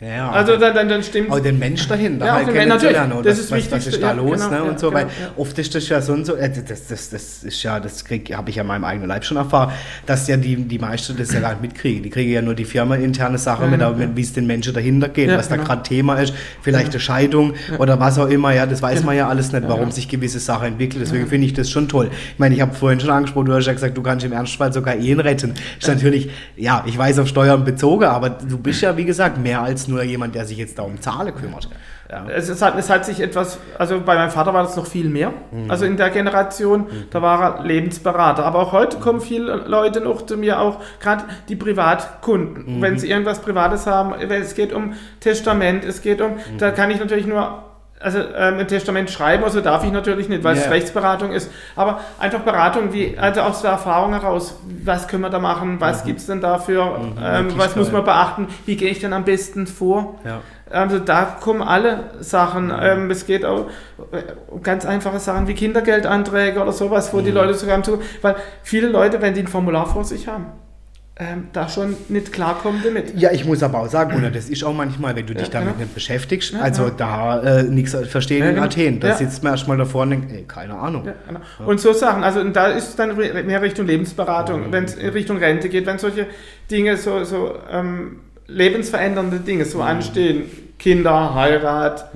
ja. Also dann, dann, dann stimmt auch den Mensch dahinter Ja, halt kennenzulernen. natürlich. oder Das ist was, was ist da ja, los genau, ne, ja, und so, genau, weil ja. oft ist das ja so und so, äh, das, das, das ist ja, das habe ich ja in meinem eigenen Leib schon erfahren, dass ja die, die meisten das ja gar nicht mitkriegen. Die kriegen ja nur die firmeninterne Sache Ja, mit, ja. wie es den Menschen dahinter geht, Ja, was da genau. gerade Thema ist, vielleicht eine Scheidung oder was auch immer, ja, das weiß man ja alles nicht, warum ja. sich gewisse Sachen entwickeln. Deswegen finde ich das schon toll. Ich meine, ich habe vorhin schon angesprochen, du hast ja gesagt, du kannst im Ernstfall sogar Ehen retten. Ist natürlich, ja, ich weiß auf Steuern bezogen, aber du bist ja, wie gesagt, mehr als nur jemand, der sich jetzt da um Zahlen kümmert. Ja. Es, es, hat, es hat sich etwas, also bei meinem Vater war das noch viel mehr. Also in der Generation, da war er Lebensberater. Aber auch heute kommen viele Leute noch zu mir, auch gerade die Privatkunden. Wenn sie irgendwas Privates haben, es geht um Testament, es geht um, da kann ich natürlich nur. Also ähm, ein Testament schreiben, also darf ich natürlich nicht, weil es Ja. Rechtsberatung ist. Aber einfach Beratung, wie, also aus der Erfahrung heraus, was können wir da machen, was gibt es denn dafür, ähm, wirklich was muss man beachten, wie gehe ich denn am besten vor? Ja. Also da kommen alle Sachen. Ähm, es geht auch äh, um ganz einfache Sachen wie Kindergeldanträge oder sowas, wo die Leute sogar zu, weil viele Leute, wenn die ein Formular vor sich haben, ähm, da schon nicht klarkommen damit. Ja, ich muss aber auch sagen, Gunnar, das ist auch manchmal, wenn du dich Ja, damit genau. nicht beschäftigst, Ja, also ja. da äh, nichts verstehen in genau. Athen, da sitzt man erstmal davor und denkt, ey, keine Ahnung. Genau. Und so Sachen, also da ist es dann mehr Richtung Lebensberatung, wenn es in Richtung Rente geht, wenn solche Dinge, so, so ähm, lebensverändernde Dinge so anstehen, Kinder, Heirat,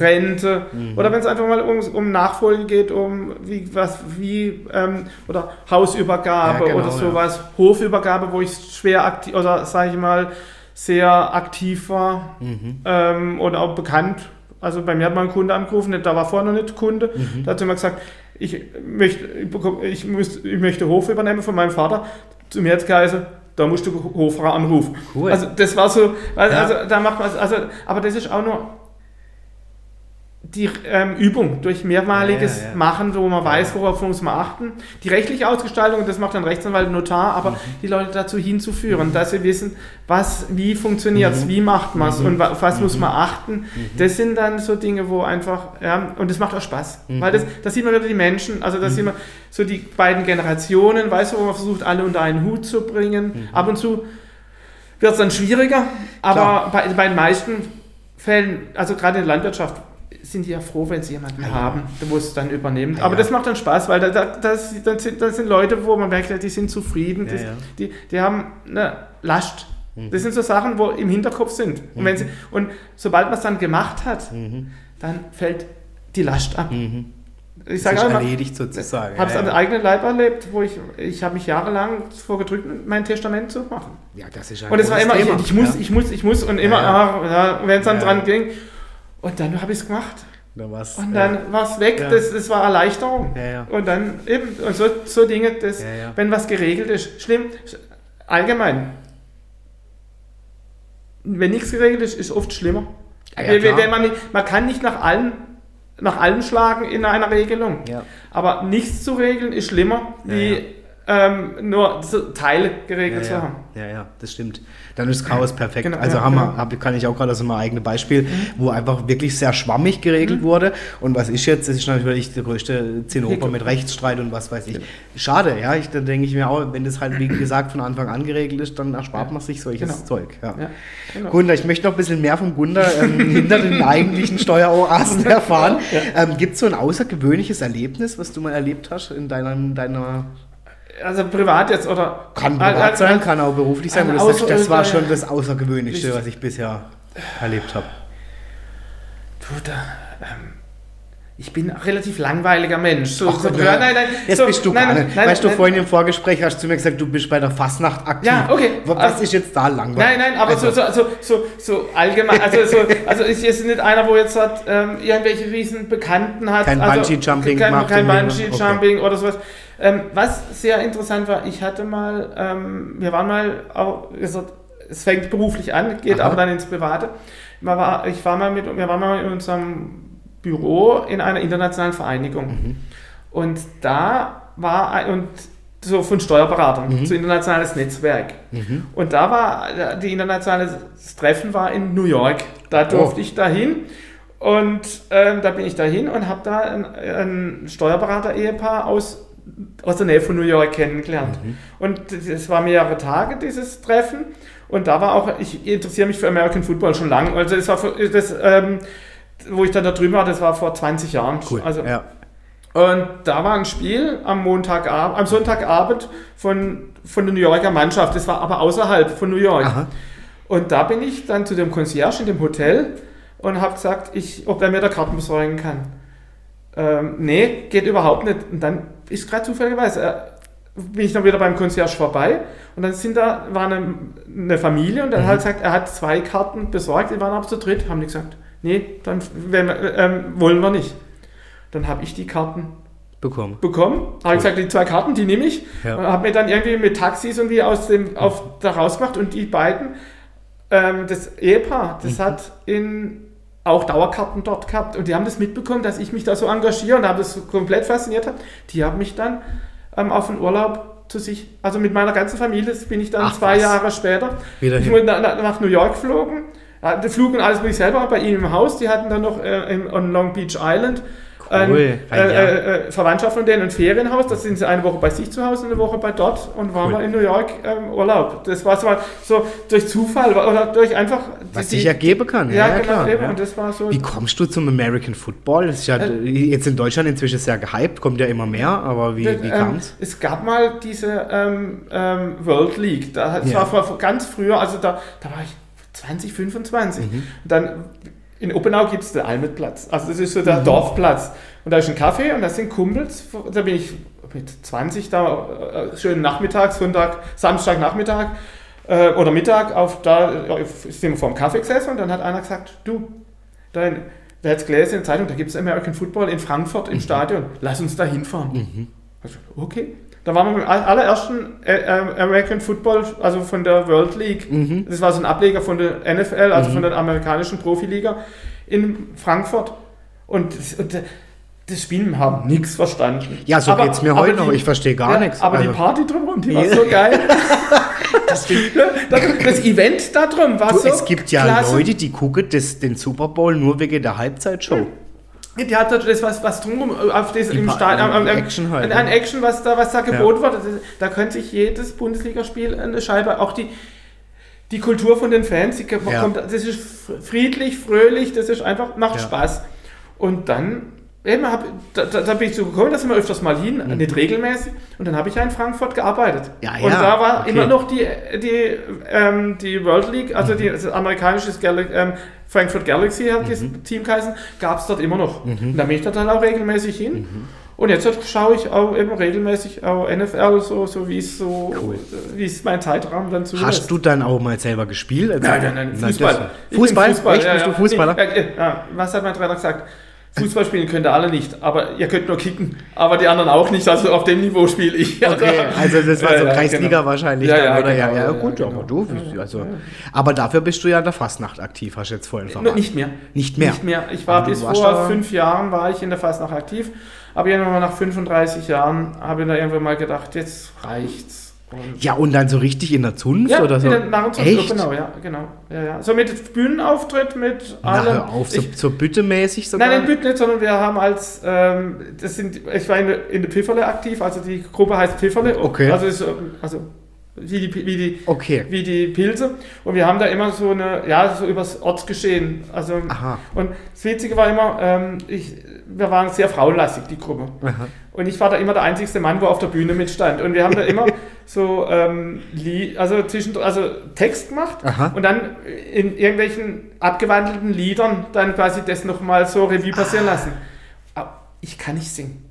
Rente, oder wenn es einfach mal um, um Nachfolge geht, um wie, was, wie, ähm, oder Hausübergabe Ja, genau, oder sowas, Hofübergabe, wo ich schwer aktiv, oder sage ich mal, sehr aktiv war ähm, und auch bekannt. Also bei mir hat mal ein Kunde angerufen, da war vorher noch nicht Kunde, da hat er mir gesagt, ich möchte, ich, ich, muss, ich möchte Hof übernehmen von meinem Vater. Zu mir hat es geheißen, da musst du Hofra anrufen. Cool. Also das war so, also, Ja. also da macht man, also, aber das ist auch nur die ähm, Übung durch mehrmaliges Ja, ja, ja. Machen, wo man weiß, worauf muss man achten. Die rechtliche Ausgestaltung, das macht dann Rechtsanwalt Notar, aber Mhm. die Leute dazu hinzuführen, dass sie wissen, was, wie funktioniert es, wie macht man es und wa- auf was muss man achten. Das sind dann so Dinge, wo einfach, ja, und das macht auch Spaß. Weil das, das sieht man wieder die Menschen, also das sieht man so die beiden Generationen, weißt du, wo man versucht, alle unter einen Hut zu bringen. Ab und zu wird es dann schwieriger, aber bei, bei den meisten Fällen, also gerade in der Landwirtschaft, sind die ja froh, wenn sie jemanden haben, der muss es dann übernehmen. Ja, Aber ja. das macht dann Spaß, weil da, da, das, das, sind, das sind Leute, wo man merkt, ja, die sind zufrieden, Ja, das, ja. Die, die haben eine Last. Das sind so Sachen, wo im Hinterkopf sind. Und, wenn sie, und sobald man es dann gemacht hat, dann fällt die Last ab. Ich sage immer, erledigt sozusagen. habe es ja, am ja. eigenen Leib erlebt, wo ich, ich habe mich jahrelang vorgedrückt, mein Testament zu machen. ja, das ist ein Und es war immer, ich, Thema. ich muss, ja. ich muss, ich muss und immer, Ja, ja, ja, wenn es dann Ja, dran ja. ging. Und dann habe ich es gemacht. Und ja. dann war es weg, Ja. das, das war Erleichterung. Ja. Und dann eben, und so, so Dinge, das, wenn was geregelt ist, schlimm, allgemein. Wenn nichts geregelt ist, ist oft schlimmer. Wenn, man, nicht, man kann nicht nach allem, nach allem schlagen in einer Regelung. Aber nichts zu regeln ist schlimmer, wie. Ähm, nur so Teile geregelt ja, zu ja. haben. ja, ja, das stimmt. Dann ist Chaos perfekt. Genau, also ja, haben wir, genau. hab, kann ich auch gerade aus meinem eigenen Beispiel, wo einfach wirklich sehr schwammig geregelt wurde. Und was ist jetzt? Das ist natürlich der größte Zinnober mit Rechtsstreit und was weiß ich. Schade, ja. Ich, dann denke ich mir auch, wenn das halt, wie gesagt, von Anfang an geregelt ist, dann erspart man sich solches Genau. Zeug. Ja. Genau. Gunda, ich möchte noch ein bisschen mehr von Gunda ähm, hinter den eigentlichen Steueroasen erfahren. Ähm, Gibt es so ein außergewöhnliches Erlebnis, was du mal erlebt hast in deiner, deiner Also privat jetzt oder kann privat al- sein, kann auch beruflich sein, du sagst, das war schon das Außergewöhnlichste, Richtig. was ich bisher erlebt habe. Du, da, ähm, ich bin ein relativ langweiliger Mensch. So, Ach, so, ja, nein, nein, Jetzt so, bist du nein, nein, nein, weißt du, nein, vorhin im Vorgespräch hast du mir gesagt, du bist bei der Fastnacht aktiv. Ja, okay. Was Also- ist jetzt da langweilig? Nein, nein, aber Also- so, so, so, so, so allgemein, also, so, also ich ist nicht einer, wo jetzt hat, ähm, irgendwelche riesen Bekannten hat. Kein also, Bungee-Jumping kein, gemacht Kein. Bungee-Jumping oder sowas. Ähm, was sehr interessant war, ich hatte mal, ähm, wir waren mal, auch, gesagt, es fängt beruflich an, geht Aha. aber dann ins Private. War, ich war mal mit, wir waren mal in unserem Büro in einer internationalen Vereinigung. Mhm. Und da war ein, und so von Steuerberatern, Mhm. so internationales Netzwerk. Und da war, die internationale Treffen war in New York. Da Oh. durfte ich dahin. Und ähm, da bin ich dahin und habe da ein, ein Steuerberater-Ehepaar aus, aus der Nähe von New York kennengelernt. Mhm. Und es war mehrere Tage, dieses Treffen. Und da war auch, ich interessiere mich für American Football schon lange. Also das war für- das, ähm, wo ich dann da drüben war, das war vor 20 Jahren. Cool. Also, ja. und da war ein Spiel am Montagabend, am Sonntagabend von, von der New Yorker Mannschaft. Das war aber außerhalb von New York. Aha. Und da bin ich dann zu dem Concierge in dem Hotel und habe gesagt, ich, ob er mir da Karten besorgen kann. Ähm, nee, geht überhaupt nicht. Und dann ist gerade zufälligerweise, äh, bin ich dann wieder beim Concierge vorbei und dann sind da, war eine, eine Familie und dann hat er gesagt, er hat zwei Karten besorgt, die waren aber zu dritt, haben die gesagt, nee, dann wir- ähm, wollen wir nicht. Dann habe ich die Karten Bekommen. bekommen. Habe ich gesagt, die zwei Karten, die nehme ich. Ja. Und habe mir dann irgendwie mit Taxis und wie aus dem, auf, da rausgemacht. Und die beiden, ähm, das Ehepaar, Mhm. das hat in, auch Dauerkarten dort gehabt. Und die haben das mitbekommen, dass ich mich da so engagiere und habe das so komplett fasziniert. Hat. Die haben mich dann ähm, auf den Urlaub zu sich, also mit meiner ganzen Familie, das bin ich dann Ach, zwei was. Jahre später, Wieder nach New York geflogen. Der Flug und alles bin ich selber bei ihnen im Haus. Die hatten dann noch äh, in, on Long Beach Island Cool. äh, Ein Jahr. äh, äh, Verwandtschaft von denen ein Ferienhaus. Da sind sie eine Woche bei sich zu Hause eine Woche bei dort und waren Cool. wir in New York ähm, Urlaub. Das war so, so durch Zufall oder durch einfach. Was die- sich ergeben kann. Ja, Ja, genau. klar. eben. Ja. Und das war so. Wie kommst du zum American Football? Das ist ja Äh, jetzt in Deutschland inzwischen sehr gehypt, kommt ja immer mehr, aber wie, wie ähm, kam's? es gab mal diese ähm, ähm, World League. Da, das Ja. war vor ganz früher, also da, da war ich 20, 25. Mhm. Dann in Oppenau gibt es den Almetplatz. Also das ist so Mhm. der Dorfplatz. Und da ist ein Café und da sind Kumpels. Da bin ich mit 20 da, äh, schönen Nachmittag, Sonntag, Samstag Nachmittag äh, oder Mittag auf da äh, sind wir vor dem Kaffee gesessen und dann hat einer gesagt, du, dein, der hat gelesen in der Zeitung, da gibt es American Football in Frankfurt Mhm. im Stadion. Lass uns da hinfahren. Also, okay. Da waren wir beim all- allerersten äh, äh, American Football, also von der World League. Mhm. Das war so ein Ableger von der NFL, also von der amerikanischen Profiliga in Frankfurt. Und, das- und das Spiel haben nichts verstanden. Ja, so Aber- geht's mir heute die- noch. Ich verstehe gar ja, nichts. Aber Also- die Party drumherum, die war so geil. das, das Event da drum war Du, so es gibt ja klasse. Leute, die gucken das, den Super Bowl nur wegen der Halbzeitshow. Die hat das was, was drumherum auf das, im Stadion, am- am- Action halt, an ne? Action, was da, was da geboten wird. Das ist- Da könnte sich jedes Bundesligaspiel eine Scheibe, auch die, die Kultur von den Fans, die kommt, Ja. das ist friedlich, fröhlich, das ist einfach, macht Ja. Spaß. Und dann, eben, hab, da, da, bin ich so gekommen, da sind wir öfters mal hin, nicht regelmäßig. Und dann habe ich ja in Frankfurt gearbeitet. Mhm. Ja, und ja, da war okay. immer noch die, die, ähm, die World League, also die, das amerikanische Gal ähm, Frankfurt Galaxy hat das Mhm. Team geheißen, gab es dort immer noch. Und da bin ich dann auch regelmäßig hin. Mhm. Und jetzt schaue ich auch eben regelmäßig auch NFL, so, so wie es so, Cool. wie es mein Zeitraum dann zulässt. Hast du dann auch mal selber gespielt? Also- Nein, nein, nein, Fußball. das- Ich bin Fußball? Echt? ja, Bist du ja. Fußballer? Nee, äh, äh, ja, was hat mein Trainer gesagt? Fußball spielen könnt ihr alle nicht, aber ihr könnt nur kicken, aber die anderen auch nicht, also auf dem Niveau spiele ich. Okay, also das war Ja, so ja, Kreisliga genau. wahrscheinlich Ja, dann, ja, oder? ja, genau, ja, ja, gut, genau. aber du, also, aber dafür bist du ja in der Fastnacht aktiv, hast du jetzt vorhin verraten. Nicht mehr. Nicht mehr? Nicht mehr. Ich war bis vor fünf Jahren war ich in der Fastnacht aktiv, aber irgendwann mal nach 35 Jahren habe ich da irgendwann mal gedacht, jetzt reicht's. Und Ja, und dann so richtig in der Zunft ja, oder so? in der Narrenzunft, Echt? genau, ja, genau. Ja, ja. So mit Bühnenauftritt, mit Na, allem. hör auf, so, Ich- so büttemäßig sogar? Nein, in Bütt nicht, sondern wir haben als, ähm, das sind, ich war in, der- in der Pfifferle aktiv, also die Gruppe heißt Pfifferle. Okay. Also, ist, also wie, die, wie, die, Okay. wie die Pilze. Und wir haben da immer so eine, ja, so übers Ortsgeschehen. Also, Aha. und das Witzige war immer, ähm, ich, wir waren sehr frauenlastig, die Gruppe. Aha. Und ich war da immer der einzigste Mann, wo auf der Bühne mitstand. Und wir haben da immer so ähm, also zwischen, also Text gemacht Aha. und dann in irgendwelchen abgewandelten Liedern dann quasi das nochmal so Revue passieren lassen. ich kann nicht singen.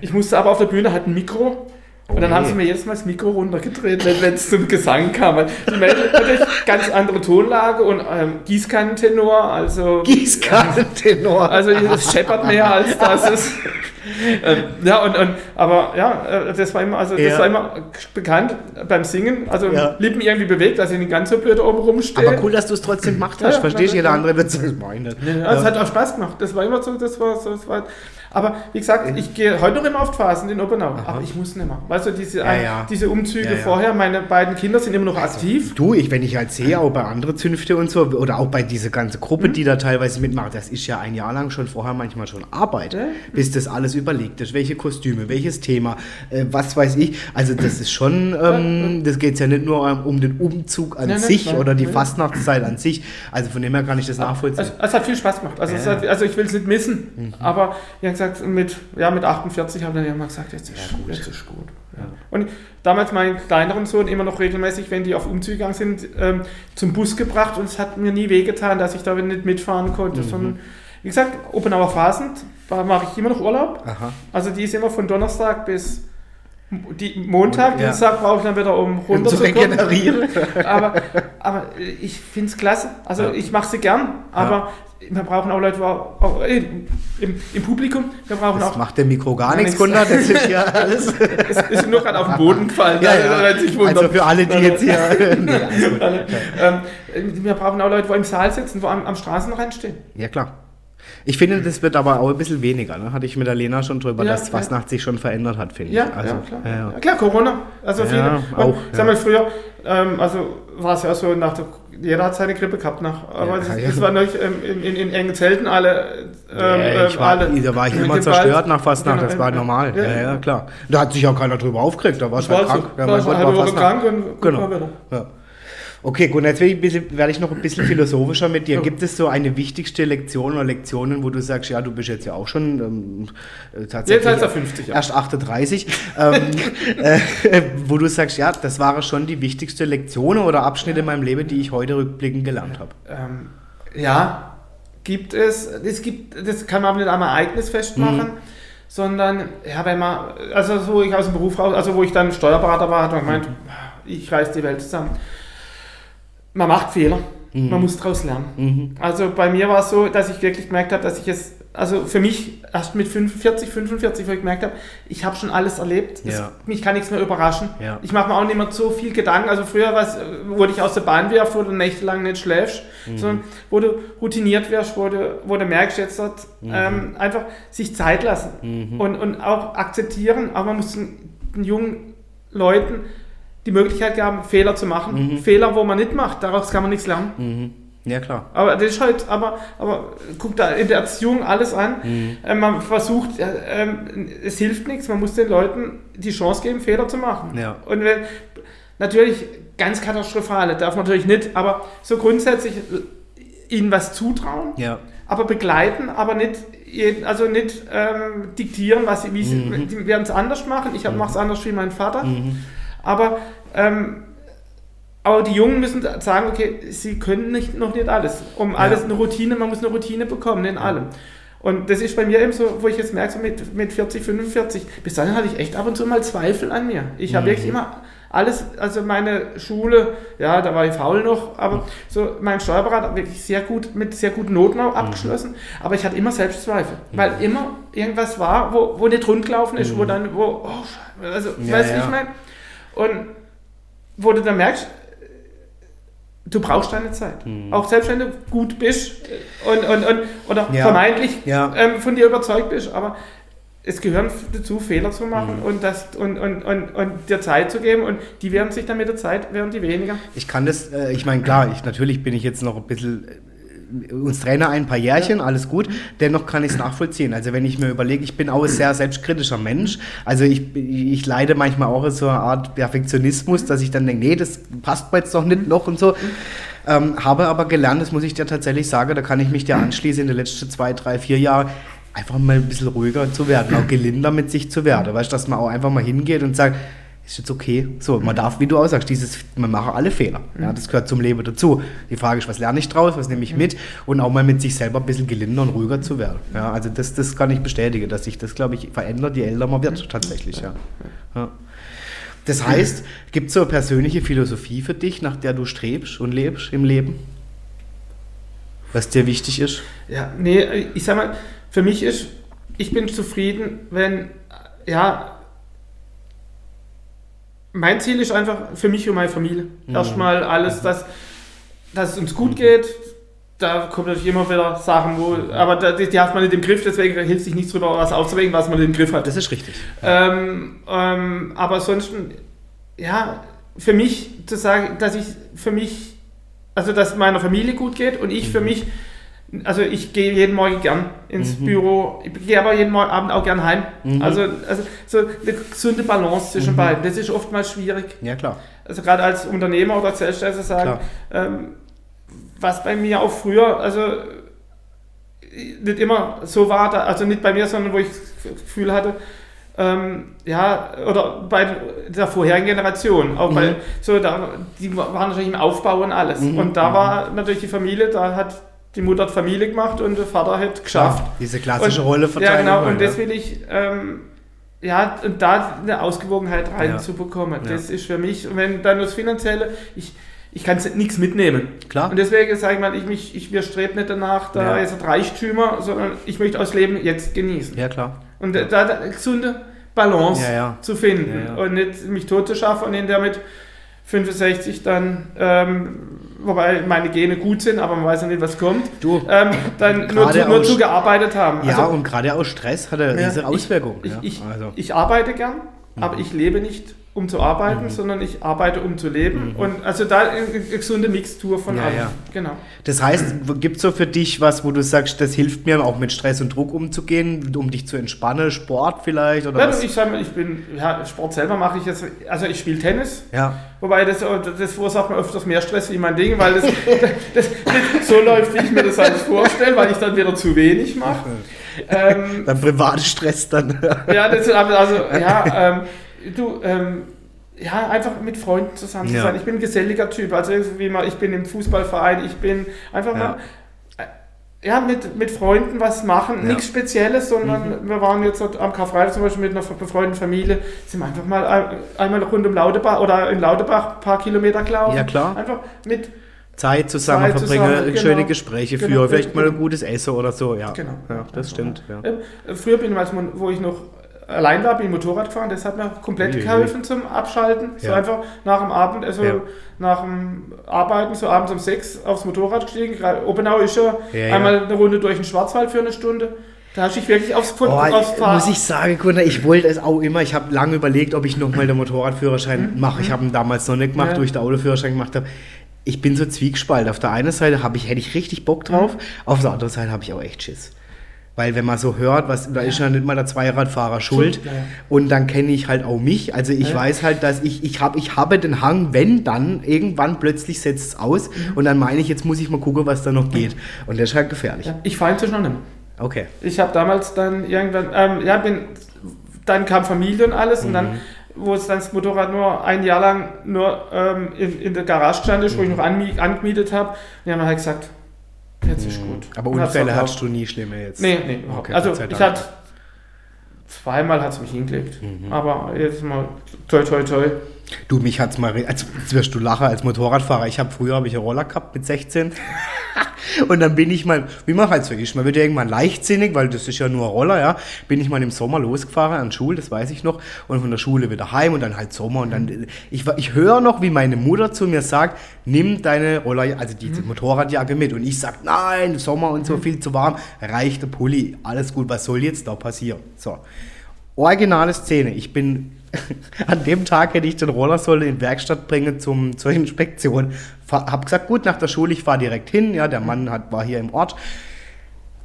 ich musste aber auf der Bühne halt ein Mikro und dann haben sie mir jedes Mal das Mikro runtergedreht, wenn es zum Gesang kam. Die Mädels natürlich ganz andere Tonlage und ähm, Gießkannentenor, also. Gießkannentenor. Also es scheppert mehr als das ist. ähm, ja, und, und, aber ja, äh, das war immer, also das Ja. war immer bekannt beim Singen, also Ja. Lippen irgendwie bewegt, dass ich nicht ganz so blöd oben rumstehe. Aber cool, dass du es trotzdem gemacht hast. Ja, Verstehst du? Jeder andere wird das ich nicht. Ja, es hat auch Spaß gemacht. Das war immer so, das war so, das war. Aber wie gesagt, ich gehe heute noch immer auf die Phasen in Oppenau, aber ich muss nicht mehr. Weißt du, diese, Ja, ja. diese Umzüge Ja, ja. vorher, meine beiden Kinder sind immer noch aktiv. Du, ich, wenn ich halt sehe, auch bei anderen Zünfte und so, oder auch bei dieser ganzen Gruppe, Mhm. die da teilweise mitmacht, das ist ja ein Jahr lang schon vorher manchmal schon Arbeit, Ja. bis das alles überlegt ist. Welche Kostüme, welches Thema, äh, was weiß ich. Also das ist schon, ähm, das geht ja nicht nur um, um den Umzug an sich nein, oder die nein. Fastnachtszeit an sich. Also von dem her kann ich das nachvollziehen. Also, es hat viel Spaß gemacht. Also, Ja. Mhm. hat, also ich will es nicht missen. Aber wie gesagt, mit, ja, mit 48 habe ich dann immer gesagt, jetzt ist, gut. Jetzt ist gut. Ja. Und damals meinen kleineren Sohn immer noch regelmäßig, wenn die auf Umzüge gegangen sind, ähm, zum Bus gebracht und es hat mir nie wehgetan, dass ich da nicht mitfahren Mhm. konnte. Sondern, wie gesagt, Oppenauer Phasen, da mache ich immer noch Urlaub. Aha. Also die ist immer von Donnerstag bis die Montag, Ja. Dienstag brauche ich dann wieder um Um zu regenerieren. aber, aber ich finde es klasse. Also Ja. ich mache sie gern, aber wir brauchen auch Leute wo auch, auch, äh, im, im Publikum. Wir brauchen Das auch. macht dem Mikro gar nichts. Gunnar. Das ist ja alles. Es ist nur gerade auf den Boden gefallen. Ja, also, ja. wundern. Also für alle, die jetzt hier. nee, ähm, wir brauchen auch Leute, wo im Saal sitzen, wo am, am Straßenrand stehen. Ja, klar. Ich finde, das wird aber auch ein bisschen weniger. Ne? Hatte ich mit der Lena schon drüber, Ja, dass ja. Fastnacht sich schon verändert hat, finde Ja, ich. Also, ja, klar. ja, klar, Corona. Also viele. auch. Sag mal, früher, ähm, also war es ja so, nach der, jeder hat seine Grippe gehabt. Nach, aber das, das war nicht ähm, in, in, in engen Zelten alle. Ähm, ich ähm, war, alle da war ich immer zerstört Wald. nach Fastnacht, Genau, das war normal. ja. Ja, klar. Da hat sich auch keiner drüber aufgeregt, da war es halt krank. so. Ja, war war krank und Genau. war. Okay, gut, jetzt werde ich, bisschen- werde ich noch ein bisschen philosophischer mit dir. Gibt es so eine wichtigste Lektion oder Lektionen, wo du sagst, ja, du bist jetzt ja auch schon ähm, äh, tatsächlich Jetzt heißt er 50, ja. erst 38, ähm, äh, wo du sagst, ja, das waren schon die wichtigste Lektion oder Abschnitte in meinem Leben, die ich heute rückblickend gelernt habe. Ähm, ja, gibt es. Es gibt, das kann man aber nicht am Ereignis festmachen, Mhm. sondern, ja, wenn man, also so wo ich aus dem Beruf raus, also wo ich dann Steuerberater war, hat man gemeint, ich reiß die Welt zusammen. Man macht Fehler, Mhm. man muss daraus lernen. Mhm. Also bei mir war es so, dass ich wirklich gemerkt habe, dass ich es, also für mich erst mit 45, 45, wo ich gemerkt habe, ich habe schon alles erlebt. Es- Ja. mich kann nichts mehr überraschen. Ja. Ich mache mir auch nicht mehr so viel Gedanken. Also früher was, wurde ich aus der Bahn wirft, wo du nächtelang nicht schläfst, Mhm. sondern wo du routiniert wirst, wo du, wo du merkst, jetzt dort, Mhm. ähm, einfach sich Zeit lassen und, und auch akzeptieren. Aber man muss den, den jungen Leuten die Möglichkeit geben, Fehler zu machen. Mhm. Fehler, wo man nicht macht, daraus kann man nichts lernen. Mhm. Ja, klar. Aber das ist halt, aber, aber guck da in der Erziehung alles an. Mhm. Äh, man versucht, äh, ähm, es hilft nichts, man muss den Leuten die Chance geben, Fehler zu machen. Ja. Und wenn, natürlich ganz katastrophale, darf man natürlich nicht, aber so grundsätzlich ihnen was zutrauen, Ja. aber begleiten, aber nicht, also nicht ähm, diktieren, was sie, wie sie, Mhm. die werden es anders machen. Ich mache es anders wie mein Vater. Mhm. Aber, ähm, aber die Jungen müssen sagen, okay, sie können nicht, noch nicht alles. Um alles eine Routine, man muss eine Routine bekommen in allem. Und das ist bei mir eben so, wo ich jetzt merke, so mit, mit 40, 45, bis dahin hatte ich echt ab und zu mal Zweifel an mir. Ich habe Mhm. wirklich immer alles, also meine Schule, ja, da war ich faul noch, aber so mein Steuerberater wirklich sehr gut, mit sehr guten Noten auch abgeschlossen, aber ich hatte immer Selbstzweifel, weil immer irgendwas war, wo, wo nicht rund gelaufen ist, wo dann, wo, oh, also, Ja, weißt du, ja. ich meine? Und wo du dann merkst, du brauchst deine Zeit. Auch selbst wenn du gut bist und, und, und oder Ja. vermeintlich Ja. ähm, von dir überzeugt bist, aber es gehören dazu, Fehler zu machen und, das, und, und, und, und dir Zeit zu geben und die werden sich dann mit der Zeit, werden die weniger. Ich kann das, äh, ich meine, klar, ich, natürlich bin ich jetzt noch ein bisschen, uns Trainer ein paar Jährchen, alles gut, dennoch kann ich es nachvollziehen. Also wenn ich mir überlege, ich bin auch ein sehr selbstkritischer Mensch, also ich, ich leide manchmal auch in so eine Art Perfektionismus, dass ich dann denke, nee, das passt mir jetzt doch nicht noch und so. Ähm, habe aber gelernt, das muss ich dir tatsächlich sagen, da kann ich mich dir anschließen, in den letzten zwei, drei, vier Jahren einfach mal ein bisschen ruhiger zu werden, auch gelinder mit sich zu werden. Weißt du, dass man auch einfach mal hingeht und sagt, ist jetzt okay. So, man darf, wie du auch sagst, dieses, man macht alle Fehler. Ja, das gehört zum Leben dazu. Die Frage ist, was lerne ich draus, was nehme ich mit und auch mal mit sich selber ein bisschen gelindner und ruhiger zu werden. Ja, also das, das kann ich bestätigen, dass sich das, glaube ich, verändert, je älter man wird, tatsächlich. Ja. ja. Das heißt, gibt es so eine persönliche Philosophie für dich, nach der du strebst und lebst im Leben? Was dir wichtig ist? Ja, nee, ich sag mal, für mich ist, ich bin zufrieden, wenn, ja, mein Ziel ist einfach für mich und meine Familie. Mhm. Erstmal alles, dass, dass es uns gut geht. Da kommt natürlich immer wieder Sachen, wo, aber da, die, die, hat man nicht im Griff, deswegen hilft sich nichts drüber, was aufzuwägen, was man im Griff hat. Das ist richtig. Ähm, ähm, aber ansonsten, ja, für mich zu sagen, dass ich für mich, also dass meiner Familie gut geht und ich mhm. für mich also ich gehe jeden Morgen gern ins mhm. Büro, ich gehe aber jeden Abend auch gern heim. Mhm. Also, also so eine gesunde Balance zwischen mhm. beiden, das ist oftmals schwierig. Ja, klar. Also gerade als Unternehmer oder Selbstständiger sagen, ähm, was bei mir auch früher, also nicht immer so war, also nicht bei mir, sondern wo ich das Gefühl hatte, ähm, ja, oder bei der vorherigen Generation, auch bei, mhm. so, da, die waren natürlich im Aufbau und alles. Mhm. Und da mhm. war natürlich die Familie, da hat die Mutter hat Familie gemacht und der Vater hat geschafft. Ja, diese klassische und, Rolleverteilung. Ja, genau, und das will ich, ähm, ja, da eine Ausgewogenheit reinzubekommen. Ja. Das ist für mich, und wenn dann das Finanzielle, ich, ich kann nichts mitnehmen. Klar. Und deswegen sage ich mal, ich, mich, ich mir strebe nicht danach, da ja. jetzt Reichtümer, sondern ich möchte das Leben jetzt genießen. Ja, klar. Und da, da eine gesunde Balance ja, ja. zu finden und nicht mich tot zu schaffen und in der mit 65 dann ähm, wobei meine Gene gut sind, aber man weiß ja nicht, was kommt, du, ähm, dann nur, zu, nur zugearbeitet haben. Ja, also, und gerade aus Stress hat er ja, diese Auswirkungen. Ich, ich, ja, also. ich, arbeite gern, mhm. aber ich lebe nicht um zu arbeiten, mhm. sondern ich arbeite, um zu leben. Mhm. Und also da eine, eine gesunde Mixtur von ja, allem. Ja. Genau. Das heißt, gibt es so für dich was, wo du sagst, das hilft mir auch mit Stress und Druck umzugehen, um dich zu entspannen? Sport vielleicht? Oder ja, was? Ich sage mal, ich bin, ja, Sport selber mache ich jetzt, also ich spiele Tennis. Ja. Wobei das, das verursacht mir öfters mehr Stress wie mein Ding, weil das, das, das so läuft, wie ich mir das alles vorstelle, weil ich dann wieder zu wenig mache. Ähm, dann Privatstress dann. ja, das, also, ja, ähm, du, ähm, ja, einfach mit Freunden zusammen zu ja. sein. Ich bin ein geselliger Typ. Also irgendwie mal, ich bin im Fußballverein, ich bin einfach ja. mal äh, ja, mit, mit Freunden was machen. Ja. Nichts Spezielles, sondern mhm. wir waren jetzt am Karfreitag zum Beispiel mit einer befreundeten Familie, sind wir einfach mal einmal rund um Laudebach oder in Laudebach ein paar Kilometer gelaufen. Ja, klar. Einfach mit Zeit zusammen Zeit verbringen, zusammen, schöne genau. Gespräche genau. führen, vielleicht mal ein gutes Essen oder so. Ja, genau. ja das stimmt. Ja. Äh, früher bin ich, wo ich noch allein war, bin ich Motorrad gefahren, das hat mir komplett nee, geholfen nee. zum Abschalten. So einfach nach dem Abend, also ja. nach dem Arbeiten, so abends um sechs aufs Motorrad gestiegen. Obenau ist ja, ja einmal eine Runde durch den Schwarzwald für eine Stunde. Da hast du dich wirklich aufs, oh, aufs. Muss ich sagen, Gunnar, ich wollte es auch immer. Ich habe lange überlegt, ob ich nochmal den Motorradführerschein mhm. mache. Ich habe ihn damals noch nicht gemacht, ja. wo ich den Autoführerschein gemacht habe. Ich bin so zwiegespalten. Auf der einen Seite ich, hätte ich richtig Bock drauf, mhm. auf der anderen Seite habe ich auch echt Schiss. Weil wenn man so hört, was, da ist ja nicht mal der Zweiradfahrer schuld. Ja. Und dann kenne ich halt auch mich. Also ich ja. weiß halt, dass ich, ich, hab, ich habe den Hang, wenn dann, irgendwann plötzlich setzt es aus. Mhm. Und dann meine ich, jetzt muss ich mal gucken, was da noch geht. Und das ist halt gefährlich. Ja, ich fahre inzwischen noch nicht mehr. Okay. Ich habe damals dann irgendwann, ähm, ja, bin, dann kam Familie und alles. Mhm. Und dann mhm. wo es dann das Motorrad nur ein Jahr lang nur ähm, in, in, der Garage stand, mhm. wo ich mhm. noch angemietet habe. Und die haben halt gesagt, Jetzt ist gut. Aber Unfälle hattest du nie schlimmer jetzt? Nee, nee. Okay, also ich hatte zweimal hat es mich hingeklebt. Mhm. Aber jetzt mal toi toi toi. Du, mich hat's mal, als wirst du lachen als Motorradfahrer. Ich habe früher habe ich einen Roller gehabt mit 16. und dann bin ich mal, wie man halt so ist, man wird ja irgendwann leichtsinnig, weil das ist ja nur ein Roller, ja. Bin ich mal im Sommer losgefahren an Schule, das weiß ich noch, und von der Schule wieder heim und dann halt Sommer und dann, ich, ich höre noch, wie meine Mutter zu mir sagt, nimm deine Roller, also diese mhm. Motorradjacke mit. Und ich sag, nein, Sommer und so mhm. viel zu warm, reicht der Pulli, alles gut, was soll jetzt da passieren? So. Originale Szene, ich bin an dem Tag hätte ich den Rollersoll in die Werkstatt bringen zum, zur Inspektion. Hab gesagt, gut, nach der Schule, ich fahre direkt hin. Ja, der Mann hat, war hier im Ort.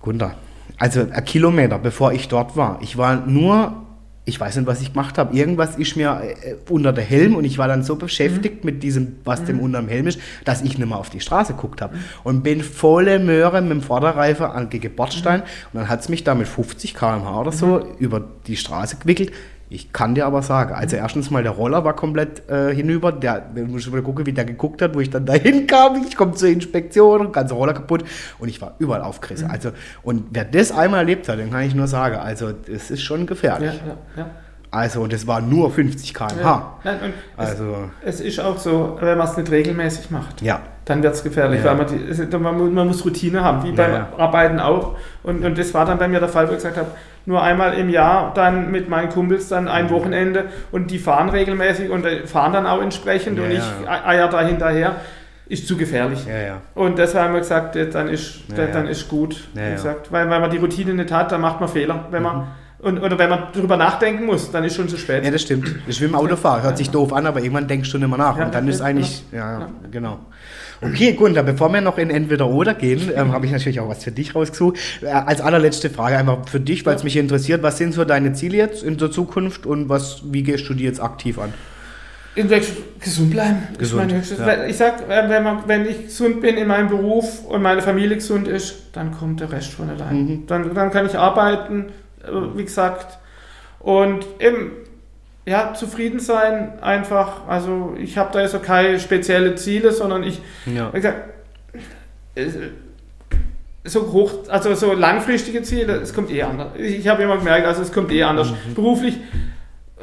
Gunter, also ein Kilometer bevor ich dort war. Ich war nur, ich weiß nicht, was ich gemacht habe. Irgendwas ist mir äh, unter der Helm und ich war dann so beschäftigt mhm. mit diesem, was mhm. dem unter dem Helm ist, dass ich nicht mehr auf die Straße geguckt habe. Mhm. Und bin volle Möhre mit dem Vorderreifen an gegen Bordstein mhm. und dann hat es mich da mit 50 km/h oder so über die Straße gewickelt Ich kann dir aber sagen, also erstens mal der Roller war komplett äh, hinüber. Der, du musst mal gucken, wie der geguckt hat, wo ich dann dahin kam. Ich komme zur Inspektion, ganze Roller kaputt und ich war überall aufgerissen. Also und wer das einmal erlebt hat, dann kann ich nur sagen, also es ist schon gefährlich. Ja, ja, ja. Also und es war nur 50 km/h. Ja. Nein, Also es, es ist auch so, wenn man es nicht regelmäßig macht, ja, dann wird es gefährlich, Ja. weil man, die, man, man muss Routine haben, wie beim. Arbeiten auch. Und, und das war dann bei mir der Fall, wo ich gesagt habe, nur einmal im Jahr dann mit meinen Kumpels dann ein Wochenende und die fahren regelmäßig und äh, fahren dann auch entsprechend und ich eier da hinterher, ist zu gefährlich. ja, ja. Und deshalb haben wir gesagt, dann ist, Ja, dann, ist gut. Gesagt, weil, weil man die Routine nicht hat, dann macht man Fehler. Wenn Mhm. man, und, oder wenn man darüber nachdenken muss, dann ist schon zu spät. Ja, das stimmt. Das ist wie im Autofahren. Hört sich doof an, aber irgendwann denkst du mehr nach. Ja, und dann ja, ist ja, eigentlich, ja, genau. Okay, Gunther, bevor wir noch in Entweder-Oder gehen, ähm, habe ich natürlich auch was für dich rausgesucht. Äh, als allerletzte Frage einfach für dich, weil es mich interessiert. Was sind so deine Ziele jetzt in der Zukunft und was, wie gehst du die jetzt aktiv an? In welch, gesund bleiben. Gesund, mein höchstes- ja. Ich sag, äh, wenn, man, wenn ich gesund bin in meinem Beruf und meine Familie gesund ist, dann kommt der Rest von allein. Mhm. Dann, dann kann ich arbeiten, wie gesagt, und eben, ja, zufrieden sein einfach. Also ich habe da jetzt so keine spezielle Ziele, sondern ich, Ja. wie gesagt, äh, so hoch, also so langfristige Ziele, es kommt eh anders. Ich, ich habe immer gemerkt, also es kommt eh anders. Mhm. Beruflich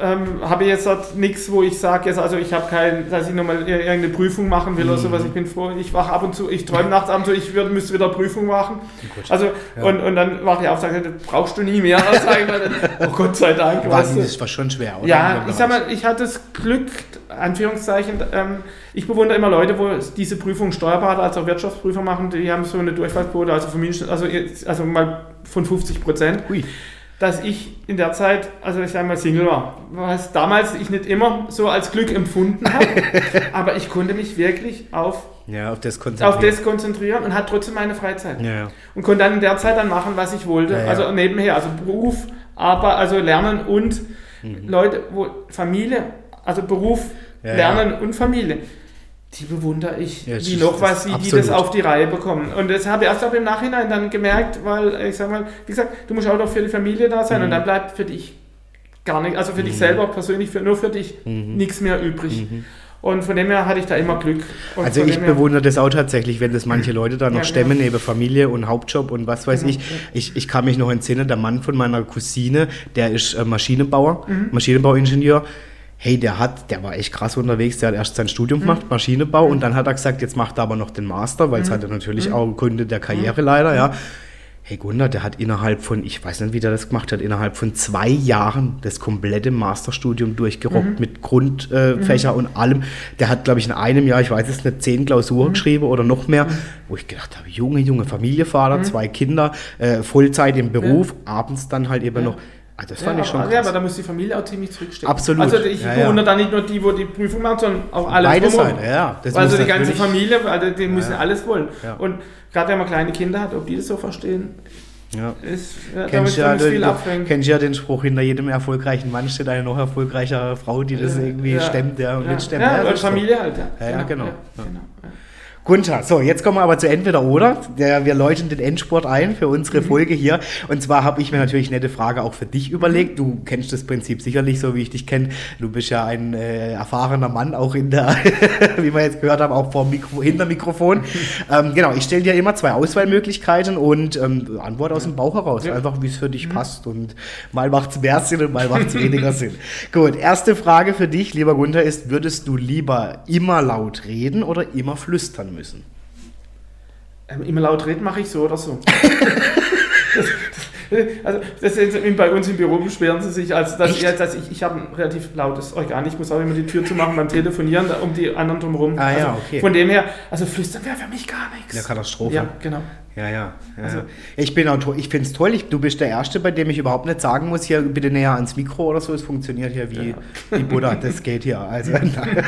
ähm, habe ich jetzt halt nichts, wo ich sage, jetzt, also ich habe kein, dass ich nochmal irgendeine Prüfung machen will oder Mhm. sowas. Ich bin froh, ich wache ab und zu, ich träume nachts ab und zu, ich würd, müsste wieder Prüfung machen. Gut. Also, Ja. und, und dann wache ich auf und sage, das brauchst du nie mehr. Also, oh Gott sei Dank. weißt Wahnsinn, du. das war schon schwer, oder? Ja, ich sag mal, ich hatte das Glück, Anführungszeichen, ähm, ich bewundere immer Leute, wo diese Prüfung Steuerberater als auch Wirtschaftsprüfer machen, die haben so eine Durchfallquote, also, also, also mal von 50 Prozent, Hui. Dass ich in der Zeit, also ich sag mal Single war, was damals ich nicht immer so als Glück empfunden habe, aber ich konnte mich wirklich auf, Ja, auf das konzentrieren. auf das konzentrieren und hatte trotzdem meine Freizeit Ja, ja. und konnte dann in der Zeit dann machen, was ich wollte. Also nebenher, also Beruf, aber also Lernen und Mhm. Leute, wo Familie, also Beruf, Lernen und Familie. Die bewundere ich, Ja, ist- noch was, wie die das auf die Reihe bekommen. Und das habe ich erst auch im Nachhinein dann gemerkt, weil ich sag mal, wie gesagt, du musst auch doch für die Familie da sein Mhm. und dann bleibt für dich gar nicht, also für dich selber persönlich, für, nur für dich Mhm. nichts mehr übrig. Und von dem her hatte ich da immer Glück. Und Also ich bewundere das auch tatsächlich, wenn das manche Leute da noch Ja, stemmen genau. neben Familie und Hauptjob und was weiß Genau, ich. ich. Ich kann mich noch entsinnen, der Mann von meiner Cousine, der ist äh, Maschinenbauer, Mhm. Maschinenbauingenieur. Hey, der hat, der war echt krass unterwegs, der hat erst sein Studium Mhm. gemacht, Maschinenbau, und dann hat er gesagt, jetzt macht er aber noch den Master, weil es hat er natürlich Mhm. auch Gründe der Karriere leider, ja. Hey Gunnar, der hat innerhalb von, ich weiß nicht, wie der das gemacht hat, innerhalb von zwei Jahren das komplette Masterstudium durchgerockt mit Grundfächer und allem. Der hat, glaube ich, in einem Jahr, ich weiß es nicht, zehn Klausuren geschrieben oder noch mehr, wo ich gedacht habe, Junge, Junge, Familievater, zwei Kinder, äh, Vollzeit im Beruf, abends dann halt eben Ja. noch. Ah, das fand ja, ich schon aber, ja, aber da muss die Familie auch ziemlich zurückstecken. Absolut. Also ich Ja, bewundere ja. da nicht nur die, wo die Prüfung machen, sondern auch alle Beide. Seiten, ja. Also die ganze Familie, also die müssen ja. alles wollen. Ja. Und gerade wenn man kleine Kinder hat, ob die das so verstehen, Ja. ist ja, damit Kennst ja, abhängen. kennst ja den Spruch, hinter jedem erfolgreichen Mann steht eine noch erfolgreichere Frau, die das irgendwie stemmt ja, und ja. nicht stemmt. Ja, so. Familie halt, ja. Ja, ja, genau. Ja. genau ja. Gunther, so, jetzt kommen wir aber zu entweder oder. Der, wir läuten den Endsport ein für unsere Mhm. Folge hier. Und zwar habe ich mir natürlich eine nette Frage auch für dich überlegt. Du kennst das Prinzip sicherlich so, wie ich dich kenne. Du bist ja ein äh, erfahrener Mann, auch in der, wie wir jetzt gehört haben, auch vor Mikro, hinter Mikrofon. ähm, genau, ich stelle dir immer zwei Auswahlmöglichkeiten und ähm, Antwort aus dem Bauch heraus. Ja. Einfach, wie es für dich passt. Und mal macht es mehr Sinn und mal macht es weniger Sinn. Gut, erste Frage für dich, lieber Gunther, ist, würdest du lieber immer laut reden oder immer flüstern müssen? Ähm, immer laut reden mache ich so oder so. das, das, also das bei uns im Büro beschweren sie sich, als dass, ich, dass ich, ich habe ein relativ lautes Organ. Ich muss auch immer die Tür zu machen beim Telefonieren, um die anderen drumherum. Ah, ja, also okay. Von dem her, also flüstern wäre für mich gar nichts. Eine Katastrophe. Ja, genau. Ja, ja. ja. Also- ich bin auch ich finde es toll. Ich, du bist der Erste, bei dem ich überhaupt nicht sagen muss, hier bitte näher ans Mikro oder so. Es funktioniert hier wie, wie Buddha. Das geht hier. Also,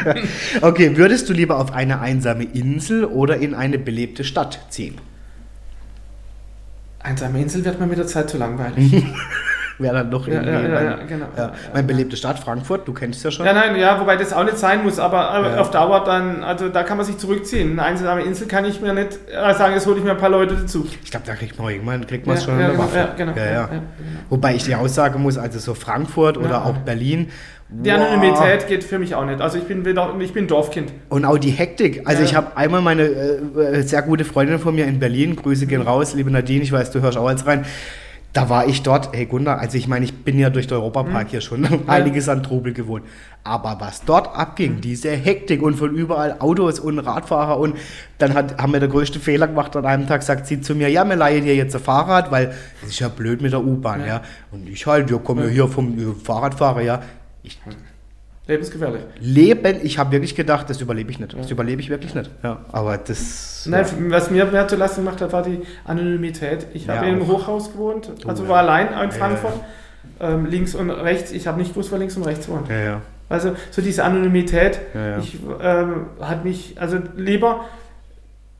okay, würdest du lieber auf eine einsame Insel oder in eine belebte Stadt ziehen? Einsame Insel wird mir mit der Zeit zu langweilig. Wäre dann doch irgendwie. ja, ja, mein, ja, genau. ja. Mein belebte Stadt Frankfurt, du kennst ja schon. Ja, nein, ja, wobei das auch nicht sein muss, aber äh, Ja. auf Dauer dann, also da kann man sich zurückziehen. Eine einsame Insel kann ich mir nicht äh, sagen, jetzt hole ich mir ein paar Leute dazu. Ich glaube, da kriegt man irgendwann kriegt man schon ja, eine genau, Waffe. genau, genau. Wobei ich die Aussage muss, also so Frankfurt oder auch Berlin. Die wow. Anonymität geht für mich auch nicht. Also ich bin ich bin Dorfkind. Und auch die Hektik. Also Ja. ich habe einmal meine äh, sehr gute Freundin von mir in Berlin, Grüße gehen raus, liebe Nadine, ich weiß, du hörst auch jetzt rein. Da war ich dort, hey Gunda, also ich meine, ich bin ja durch den Mhm. Europapark hier schon einiges an Trubel gewohnt. Aber was dort Mhm. abging, diese Hektik und von überall Autos und Radfahrer und dann hat, haben wir der größte Fehler gemacht. An einem Tag sagt sie zu mir, ja, wir leihen dir jetzt ein Fahrrad, weil es ist ja blöd mit der U-Bahn, ja. Ja. Und ich halt, wir kommen ja hier vom Fahrradfahrer, ja. Ich Lebensgefährlich. leben, ich habe wirklich gedacht, das überlebe ich nicht. Das überlebe ich wirklich nicht. Ja, aber das. Nein, was mir mehr zu Lasten gemacht hat, war die Anonymität. Ich habe Ja, im auch. Hochhaus gewohnt, also ja. war allein in Ja, Frankfurt. Ähm, links und rechts, ich habe nicht gewusst, wer links und rechts wohnt. ja, ja. Also so diese Anonymität, Ja, ja. ich ähm, hat mich, also lieber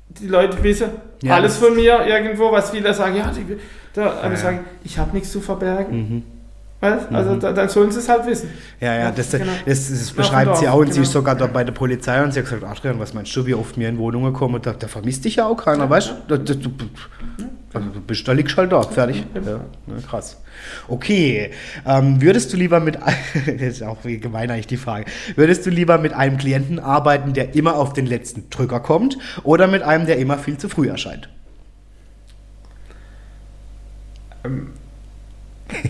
die Leute wissen Ja, alles von mir irgendwo, was viele sagen, ja, die, da, aber Ja, sagen, ich habe nichts zu verbergen. Mhm. Weißt? Also da, dann sollen sie es halt wissen. Ja, ja, Ja, das, genau. das, das Auf beschreibt dem sie Dorf, auch und sie genau. ist sogar da bei der Polizei und sie hat gesagt, Adrian, was meinst du, wie oft mir in Wohnungen kommen und da, da vermisst dich ja auch keiner, Ja, weißt du? Da, da, du, also, du bist, da liegst halt da, fertig. Ja. Ja, na, krass. Okay, ähm, würdest du lieber mit, das ist auch wie gemein eigentlich die Frage, würdest du lieber mit einem Klienten arbeiten, der immer auf den letzten Drücker kommt oder mit einem, der immer viel zu früh erscheint?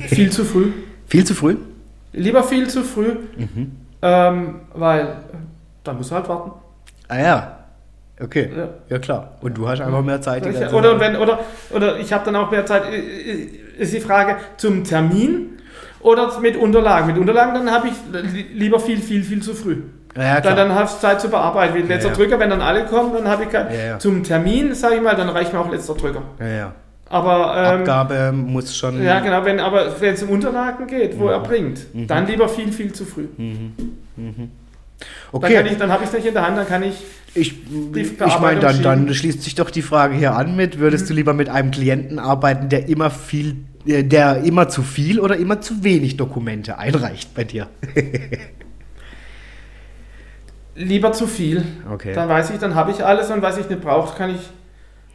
Viel zu früh. Viel zu früh? Lieber viel zu früh, Mhm. ähm, weil äh, da musst du halt warten. Ah ja, okay, Ja. ja, klar. Und du hast einfach mehr Zeit. Ich, oder, wenn, oder, oder ich habe dann auch mehr Zeit. Ist die Frage zum Termin oder mit Unterlagen? Mit Unterlagen, dann habe ich li- lieber viel, viel, viel zu früh. Ja, ja, dann, dann hast du Zeit zu bearbeiten. Wie letzter ja. Drücker, wenn dann alle kommen, dann habe ich kein, Ja, ja. zum Termin, sage ich mal, dann reicht mir auch letzter Drücker. ja, ja. Aber ähm, Abgabe muss schon. ja, genau, wenn aber wenn es um Unterlagen geht, wo er bringt, Mhm. dann lieber viel, viel zu früh. Dann, Okay, kann ich, dann habe ich es nicht in der Hand, dann kann ich ich, ich meine, dann, dann schließt sich doch die Frage hier an mit, würdest du lieber mit einem Klienten arbeiten, der immer viel, äh, der immer zu viel oder immer zu wenig Dokumente einreicht bei dir? lieber zu viel. Okay. Dann weiß ich, dann habe ich alles und was ich nicht brauche, kann ich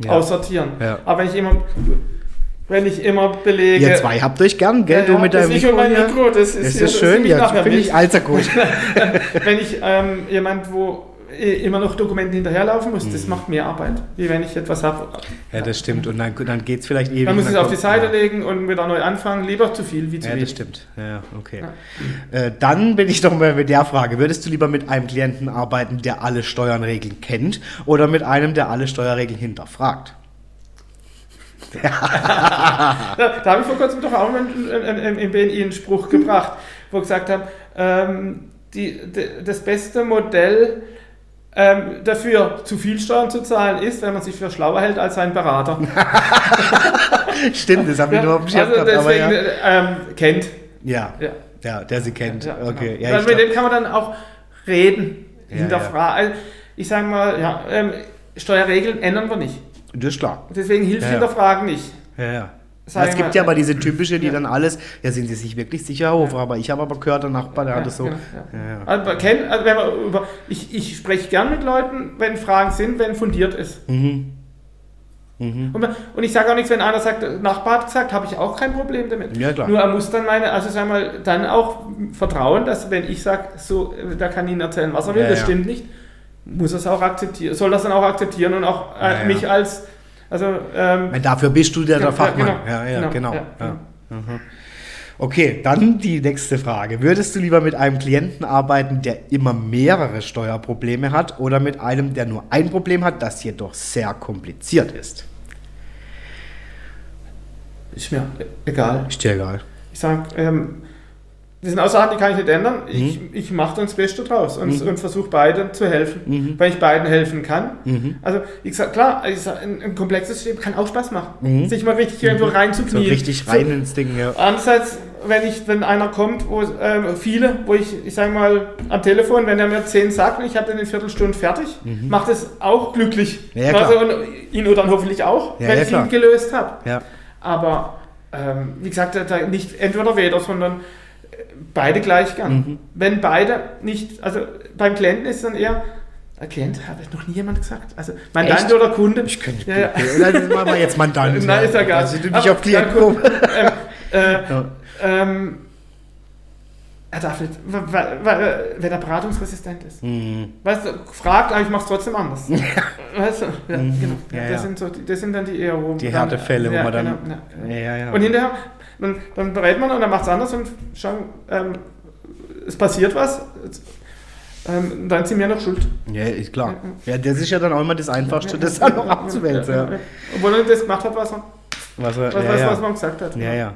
Ja. aussortieren. Ja. Aber wenn ich immer, wenn ich immer belege. Ihr zwei habt euch gern, gell? Ja, du mit das deinem ich und mein hier. Mikro, das ist, Das hier- ist das schön, nehme ich ja, mit. ich allzu gut. Wenn ich ähm, jemand, wo immer noch Dokumente hinterherlaufen muss, das macht mehr Arbeit, wie wenn ich etwas habe. Mhm. ja, das stimmt. Und dann, dann geht es vielleicht ewig. Man muss und es dann auf die Seite ja. legen und wieder neu anfangen. Lieber zu viel wie zu Ja, das wenig. stimmt. Ja, ja, okay. Äh, dann bin ich doch mal mit der Frage: Würdest du lieber mit einem Klienten arbeiten, der alle Steuernregeln kennt, oder mit einem, der alle Steuerregeln hinterfragt? Da, da habe ich vor kurzem doch auch im BNI einen Spruch gebracht, wo ich gesagt habe, ähm, die, de, das beste Modell ähm, dafür, zu viel Steuern zu zahlen, ist, wenn man sich für schlauer hält als sein Berater. Stimmt, das habe ich nur auf dem Schirm also gehabt. Aber deswegen ja. ähm, kennt. Ja, Ja. ja, der sie kennt. Ja, okay. genau. Ja, ich mit glaub, dem kann man dann auch reden, Ja, hinterfragen. Also, ich sage mal, ja, ähm, Steuerregeln ändern wir nicht. das ist klar. Deswegen hilft Ja, ja. hinterfragen nicht. Ja, ja. Sag es ich gibt mal, ja aber diese typische, die ja. dann alles, ja, sind sie sich wirklich sicher, Hofer, aber ich habe aber gehört, der Nachbar, der hat das so. genau, Ja, ja. Also, man kennt, also wenn man über, ich, ich spreche gern mit Leuten, wenn Fragen sind, wenn fundiert ist. Mhm. Mhm. Und, und ich sage auch nichts, wenn einer sagt, Nachbar hat gesagt, habe ich auch kein Problem damit. Ja, klar. Nur er muss dann meine, also sag mal, dann auch vertrauen, dass wenn ich sage, so, da kann ihn erzählen, was er will, Ja, das ja. stimmt nicht, muss er es auch akzeptieren, soll das dann auch akzeptieren und auch äh, Ja, ja. mich als, also ähm, Dafür bist du der, der Ja, Fachmann. genau. Ja, ja, Genau, genau. ja, Ja. Mhm. Okay, dann die nächste Frage. Würdest du lieber mit einem Klienten arbeiten, der immer mehrere Steuerprobleme hat oder mit einem, der nur ein Problem hat, das jedoch sehr kompliziert ist? ist mir egal. Ist dir egal. Ich sage, ähm, das sind auch Sachen, die kann ich nicht ändern. Ich, Mhm. ich mache dann das Beste draus und, und versuche beiden zu helfen, weil ich beiden helfen kann. Mhm. Also, ich sag, klar, ich sag, ein, ein komplexes System kann auch Spaß machen, sich mal richtig irgendwo Mhm. So reinzuknien. richtig rein ins Ding, ja. Andererseits, wenn, ich, wenn einer kommt, wo ähm, viele, wo ich, ich sage mal, am Telefon, wenn er mir zehn sagt und ich habe den in Viertelstunde fertig, macht es auch glücklich. Mhm. Ja, ja, also, und ihn oder dann hoffentlich auch, Ja, wenn ich ihn gelöst habe. Aber ähm, wie gesagt, da nicht entweder weder, sondern äh, beide gleich gern. Mhm. Wenn beide nicht, also beim Klienten ist dann eher, Klient, habe ich noch nie jemand gesagt. Also Mandant Echt? oder Kunde. Ich könnte ja, ja. Dann machen wir jetzt Mandant. Nein, ist ja gar nicht. Also, nicht auf Klient. Ähm, äh, ja. ähm, er darf nicht, wenn er beratungsresistent ist. Mhm. Weißt du, fragt, aber ich mache es trotzdem anders. weißt du, ja, mhm. genau. Ja, das. Sind so, das sind dann die eher wo Die Härtefälle, wo man dann. Genau, genau. Ja, ja, Und hinterher, dann, dann berät man und dann macht es anders und schon, ähm, es passiert was. Ähm, dann sind wir noch schuld. Ja, ist klar. Ja, das ist ja dann auch immer das Einfachste, das dann noch abzuwälzen. Ja, Obwohl er das gemacht hat, was er, was, er, was, was, was man gesagt hat. Ja, ja.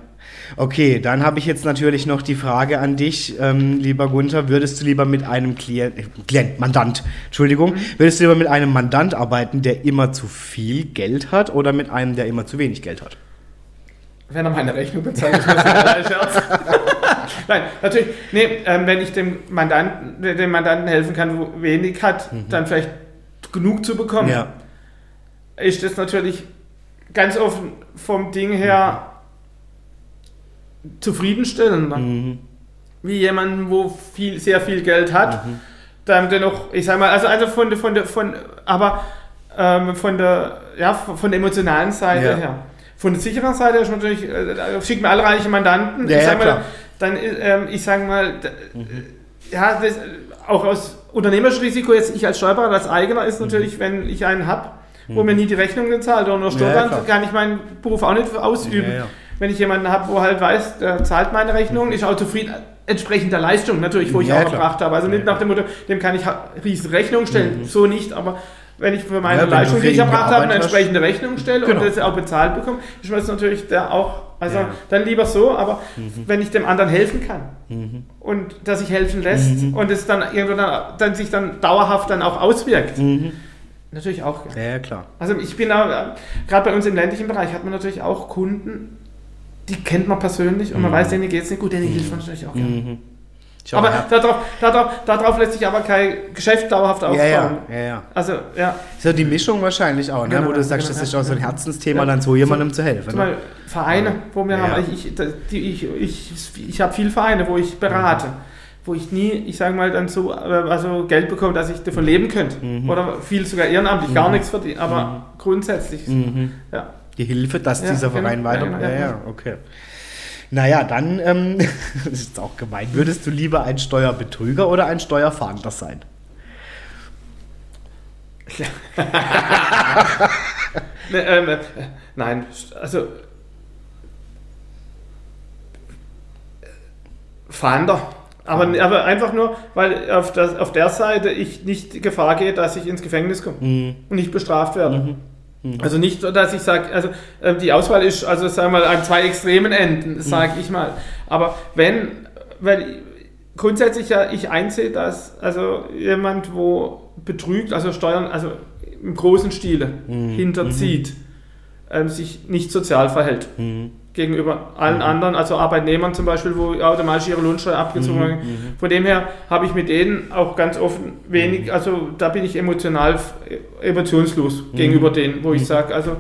Okay, dann habe ich jetzt natürlich noch die Frage an dich, ähm, lieber Gunther. Würdest du lieber mit einem Klient, äh, Klient Mandant, Entschuldigung, mhm. würdest du lieber mit einem Mandant arbeiten, der immer zu viel Geld hat oder mit einem, der immer zu wenig Geld hat? Wenn er meine Rechnung bezahlt, ist das Scherz. Nein, natürlich, nee, ähm, wenn ich dem Mandanten, dem Mandanten helfen kann, wo wenig hat, mhm. dann vielleicht genug zu bekommen, ja. ist das natürlich ganz offen vom Ding her zufriedenstellender. Mhm. Wie jemand, wo viel, sehr viel Geld hat, mhm. dann dennoch, ich sag mal, also, also von, von der, von, aber ähm, von der, ja, von der emotionalen Seite ja. her. Von der sicheren Seite ist natürlich, äh, schickt mir alle reiche Mandanten, ja, ich sag ja, mal, dann, ähm, ich sag mal, mhm. ja, das, auch aus unternehmerisches Risiko, jetzt ich als Steuerberater, als Eigener, ist natürlich, mhm. wenn ich einen habe, wo mhm. mir nie die Rechnung gezahlt oder nur Steuern, kann ich meinen Beruf auch nicht ausüben wenn ich jemanden habe, wo halt weiß, der zahlt meine Rechnung, ist auch zufrieden, entsprechend der Leistung natürlich, wo ich ja, auch erbracht habe. Also nicht nach dem Motto, dem kann ich riesen Rechnung stellen, mhm. so nicht, aber wenn ich für meine ja, Leistung, die ich erbracht habe, eine entsprechende Rechnung stelle genau. und das auch bezahlt bekomme, ist mir das natürlich der auch, also ja. dann lieber so, aber mhm. wenn ich dem anderen helfen kann mhm. und dass sich helfen lässt mhm. und es dann irgendwann dann, dann, sich dann dauerhaft dann auch auswirkt. Mhm. Natürlich auch. Ja, klar. Also ich bin auch, gerade bei uns im ländlichen Bereich hat man natürlich auch Kunden, die kennt man persönlich und man mhm. weiß, denen geht es nicht gut, denen hilft man natürlich auch gerne. Mhm. Aber darauf, darauf, darauf lässt sich aber kein Geschäft dauerhaft aufbauen. Ja, ja, ja, Also, ja. Ist ja die Mischung wahrscheinlich auch, ne? Genau, wo du sagst, genau, das ist auch so ein Herzensthema, ja. dann so jemandem zu helfen. Zum ne? Vereine, wo wir haben, ich, ich, ich, ich habe viele Vereine, wo ich berate. Mhm. Wo ich nie, ich sage mal, dann so also Geld bekomme, dass ich davon leben könnte. Mhm. Oder viel sogar ehrenamtlich, mhm. gar nichts verdiene. Aber mhm. grundsätzlich, mhm. ja die Hilfe, dass ja, dieser genau, Verein weiter. Ja, ja, okay. Naja, dann, ähm, das ist auch gemein, würdest du lieber ein Steuerbetrüger oder ein Steuerfahnder sein? ne, ähm, äh, nein, also Fahnder. Aber, aber einfach nur, weil auf, das, auf der Seite ich nicht Gefahr gehe, dass ich ins Gefängnis komme mhm. und nicht bestraft werde. Mhm. Mhm. Also nicht, dass ich sage, also äh, die Auswahl ist, also sagen wir mal, an zwei extremen Enden, sage mhm. ich mal. Aber wenn, weil grundsätzlich ja ich einsehe, dass also jemand, wo betrügt, also Steuern, also im großen Stile mhm. hinterzieht, mhm. ähm, sich nicht sozial verhält. Gegenüber allen mhm. anderen, also Arbeitnehmern zum Beispiel, wo automatisch ihre Lohnsteuer abgezogen mhm. werden. Mhm. Von dem her habe ich mit denen auch ganz offen wenig, mhm. also da bin ich emotional emotionslos mhm. gegenüber denen, wo ich sage, also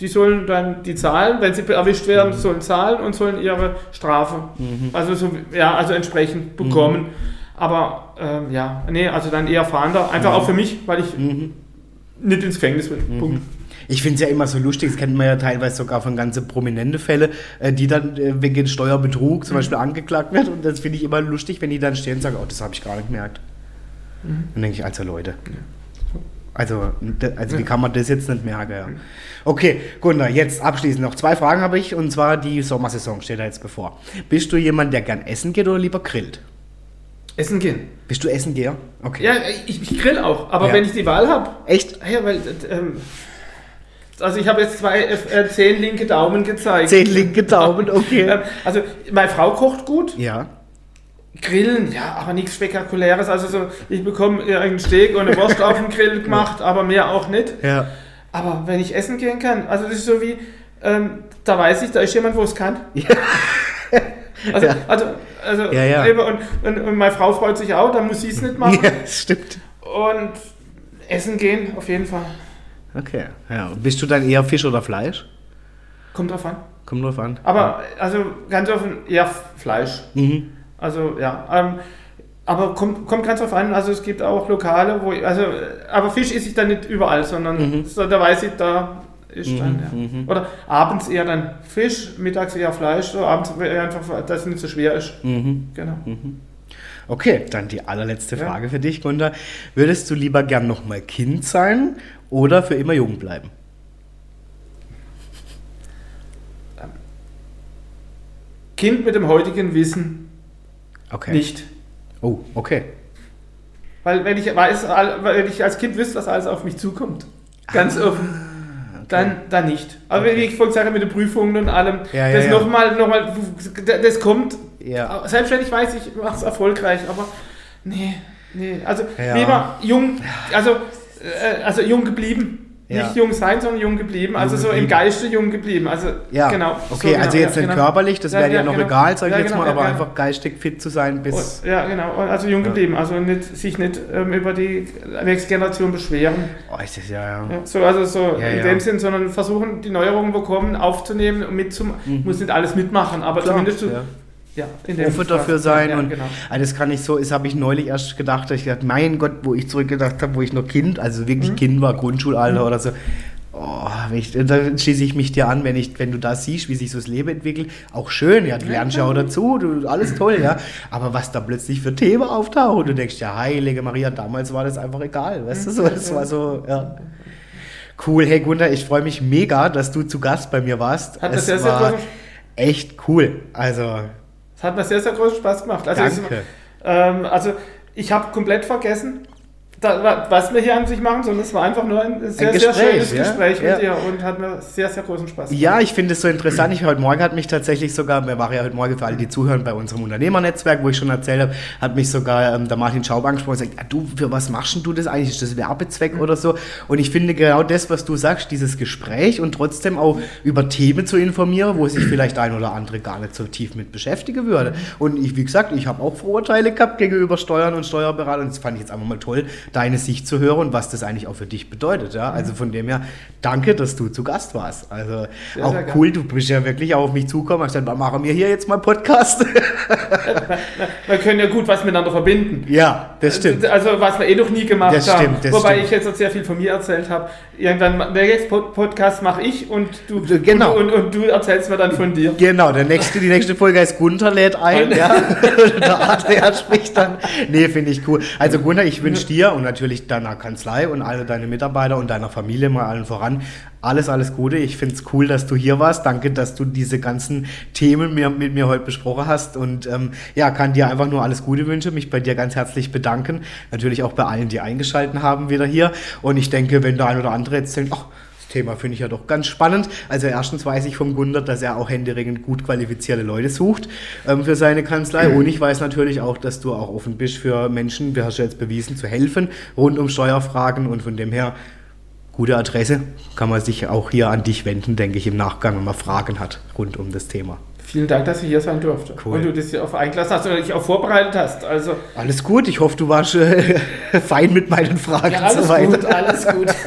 die sollen dann die zahlen, wenn sie erwischt werden, sollen zahlen und sollen ihre Strafe, also so, ja, also entsprechend bekommen. Aber ähm, ja, nee, also dann eher Fahnder, einfach auch für mich, weil ich nicht ins Gefängnis will. Punkt. Ich finde es ja immer so lustig, das kennt man ja teilweise sogar von ganz prominente Fälle, äh, die dann äh, wegen Steuerbetrug zum mhm. Beispiel angeklagt werden. Und das finde ich immer lustig, wenn die dann stehen und sagen, oh, das habe ich gar nicht gemerkt. Mhm. Dann denke ich, also Leute. Also, also wie kann man das jetzt nicht merken? Ja. Okay, Gunnar, jetzt abschließend noch zwei Fragen habe ich und zwar die Sommersaison steht da jetzt bevor. Bist du jemand, der gern essen geht oder lieber grillt? Essen gehen. Bist du Essen geher? Okay. Ja, ich, ich grill auch, aber ja. wenn ich die Wahl habe. Echt? Ja, weil ähm, also ich habe jetzt zwei, äh, zehn linke Daumen gezeigt. Zehn linke Daumen, okay. Ähm, also meine Frau kocht gut. Ja. Grillen, ja, aber nichts Spektakuläres. Also so, ich bekomme einen Steak und eine Wurst auf dem Grill gemacht, aber mehr auch nicht. Ja. Aber wenn ich essen gehen kann, also das ist so wie, ähm, da weiß ich, da ist jemand, wo es kann. Ja. Also, ja. also, also ja, ja. Und, und, und, meine Frau freut sich auch, dann muss sie es nicht machen. Ja, stimmt. Und essen gehen, auf jeden Fall. Okay, ja. Und bist du dann eher Fisch oder Fleisch? Kommt drauf an. kommt drauf an. Aber also ganz offen, eher Fleisch. Mhm. Also ja. Ähm, aber kommt, kommt ganz drauf an, also es gibt auch Lokale, wo, also, aber Fisch esse ich dann nicht überall, sondern Mhm. so, da weiß ich, da ist dann, ja. mhm. Oder abends eher dann Fisch, mittags eher Fleisch, so abends eher einfach, dass es nicht so schwer ist. Mhm. Genau. Okay, dann die allerletzte Ja. Frage für dich, Gunther. Würdest du lieber gern nochmal Kind sein oder für immer jung bleiben? Kind mit dem heutigen Wissen Okay. nicht. Oh, okay. Weil wenn ich weiß, wenn ich als Kind wüsste, was alles auf mich zukommt, ganz Ah, offen, dann, dann nicht. Aber wie ich vorhin gesagt habe, mit den Prüfungen und allem, Ja, das ja. nochmal, noch mal, das kommt. Ja. Selbstständig weiß ich, mache es erfolgreich, aber nee, nee. Also Ja. lieber jung, also, also jung geblieben. Ja. Nicht jung sein, sondern jung geblieben. Also Jung so im geblieben. Geiste jung geblieben. Also Ja, genau. Okay, so, genau, also jetzt ja, nicht genau. körperlich, das wäre dir ja, noch genau. egal, sag ich jetzt genau, mal, aber ja. einfach geistig fit zu sein bis. Und- Ja, genau. Also jung geblieben. Also nicht, sich nicht ähm, über die nächste Generation beschweren. Oh, ist das ja, ja. Ja, so, also so in dem Sinn, sondern versuchen, die Neuerungen, wo kommen, aufzunehmen und mitzumachen. Muss nicht alles mitmachen, aber Mhm. Klar, zumindest so, ja. in dem offen dafür sein ja, und genau. ah, das kann ich so, das habe ich neulich erst gedacht, dass ich gedacht, mein Gott, wo ich zurückgedacht habe, wo ich noch Kind, also wirklich Mhm. Kind war, Grundschulalter oder so. Oh, ich, da schließe ich mich dir an, wenn, ich, wenn du da siehst, wie sich so das Leben entwickelt. Auch schön, ja, du lernst ja auch dazu, du, alles toll, ja. Aber was da plötzlich für Themen auftauchen, und du denkst, ja, heilige Maria, damals war das einfach egal, weißt du, so, das war so, ja. Cool, hey Gunther, ich freue mich mega, dass du zu Gast bei mir warst. Hat mir es sehr, sehr war echt cool, also Es hat mir sehr, sehr großen Spaß gemacht. Also, es- danke. ähm, also ich habe komplett vergessen, da, wa- was wir hier an sich machen, sondern es war einfach nur ein sehr, Ein sehr Gespräch, schönes ja? Gespräch Ja. mit dir und hat mir sehr, sehr großen Spaß gemacht. Ja, ich finde es so interessant. Ich, heute Morgen hat mich tatsächlich sogar, wir waren ja heute Morgen für alle, die zuhören, bei unserem Unternehmernetzwerk, wo ich schon erzählt habe, hat mich sogar ähm, der Martin Schaub angesprochen und gesagt, ah, du, für was machst du das eigentlich? Ist das Werbezweck oder so? Und ich finde genau das, was du sagst, dieses Gespräch und trotzdem auch über Themen zu informieren, wo sich vielleicht ein oder andere gar nicht so tief mit beschäftigen würde. Und ich, wie gesagt, ich habe auch Vorurteile gehabt gegenüber Steuern und Steuerberatern. Das fand ich jetzt einfach mal toll, deine Sicht zu hören und was das eigentlich auch für dich bedeutet. Ja? Also von dem her, danke, dass du zu Gast warst. Also Sehr, auch sehr cool, du bist ja wirklich auch auf mich zugekommen. Ich gesagt, machen wir hier jetzt mal Podcast. Wir können ja gut was miteinander verbinden. ja, das stimmt. Also was wir eh noch nie gemacht Das haben. stimmt, das Wobei stimmt. ich jetzt auch sehr viel von mir erzählt habe. Irgendwann, der nächste Pod- Podcast mache ich und du, Genau. und, und, und du erzählst mir dann von dir. Genau, der nächste, die nächste Folge heißt Gunther lädt ein. ja. der Adrian spricht dann. Nee, finde ich cool. Also Gunther, ich wünsche dir und natürlich deiner Kanzlei und alle deine Mitarbeiter und deiner Familie mal allen voran alles, alles Gute. Ich finde es cool, dass du hier warst. Danke, dass du diese ganzen Themen mir, mit mir heute besprochen hast. Und ähm, ja, kann dir einfach nur alles Gute wünschen, mich bei dir ganz herzlich bedanken. Natürlich auch bei allen, die eingeschalten haben, wieder hier. Und ich denke, wenn der ein oder andere jetzt denkt, ach, das Thema finde ich ja doch ganz spannend. Also erstens weiß ich vom Gunder, dass er auch händeringend gut qualifizierte Leute sucht ähm, für seine Kanzlei. Und ich weiß natürlich auch, dass du auch offen bist für Menschen, wir hast ja jetzt bewiesen, zu helfen rund um Steuerfragen. Und von dem her, gute Adresse, kann man sich auch hier an dich wenden, denke ich, im Nachgang, wenn man Fragen hat rund um das Thema. Vielen Dank, dass ich hier sein durfte. Cool. Und du das hier auf eingelassen hast und dich auch vorbereitet hast. Also, Alles gut, ich hoffe, du warst äh, fein mit meinen Fragen ja, alles soweit. gut, alles gut.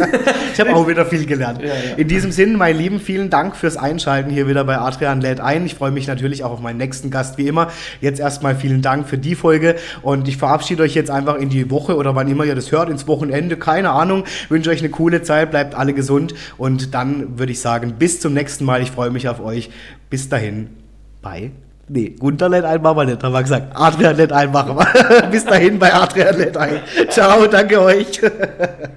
Ich habe auch wieder viel gelernt. Ja, ja. In diesem Sinn, meine Lieben, vielen Dank fürs Einschalten hier wieder bei Adrian lädt ein. Ich freue mich natürlich auch auf meinen nächsten Gast, wie immer. Jetzt erstmal vielen Dank für die Folge und ich verabschiede euch jetzt einfach in die Woche oder wann immer ihr das hört, ins Wochenende, keine Ahnung. Wünsche euch eine coole Zeit, bleibt alle gesund und dann würde ich sagen, bis zum nächsten Mal. Ich freue mich auf euch. Bis dahin, bye. Nee, Gunther lädt ein, machen wir nicht, haben wir gesagt. Adrian lädt ein, machen wir. Bis dahin bei Adrian lädt ein. Ciao, danke euch.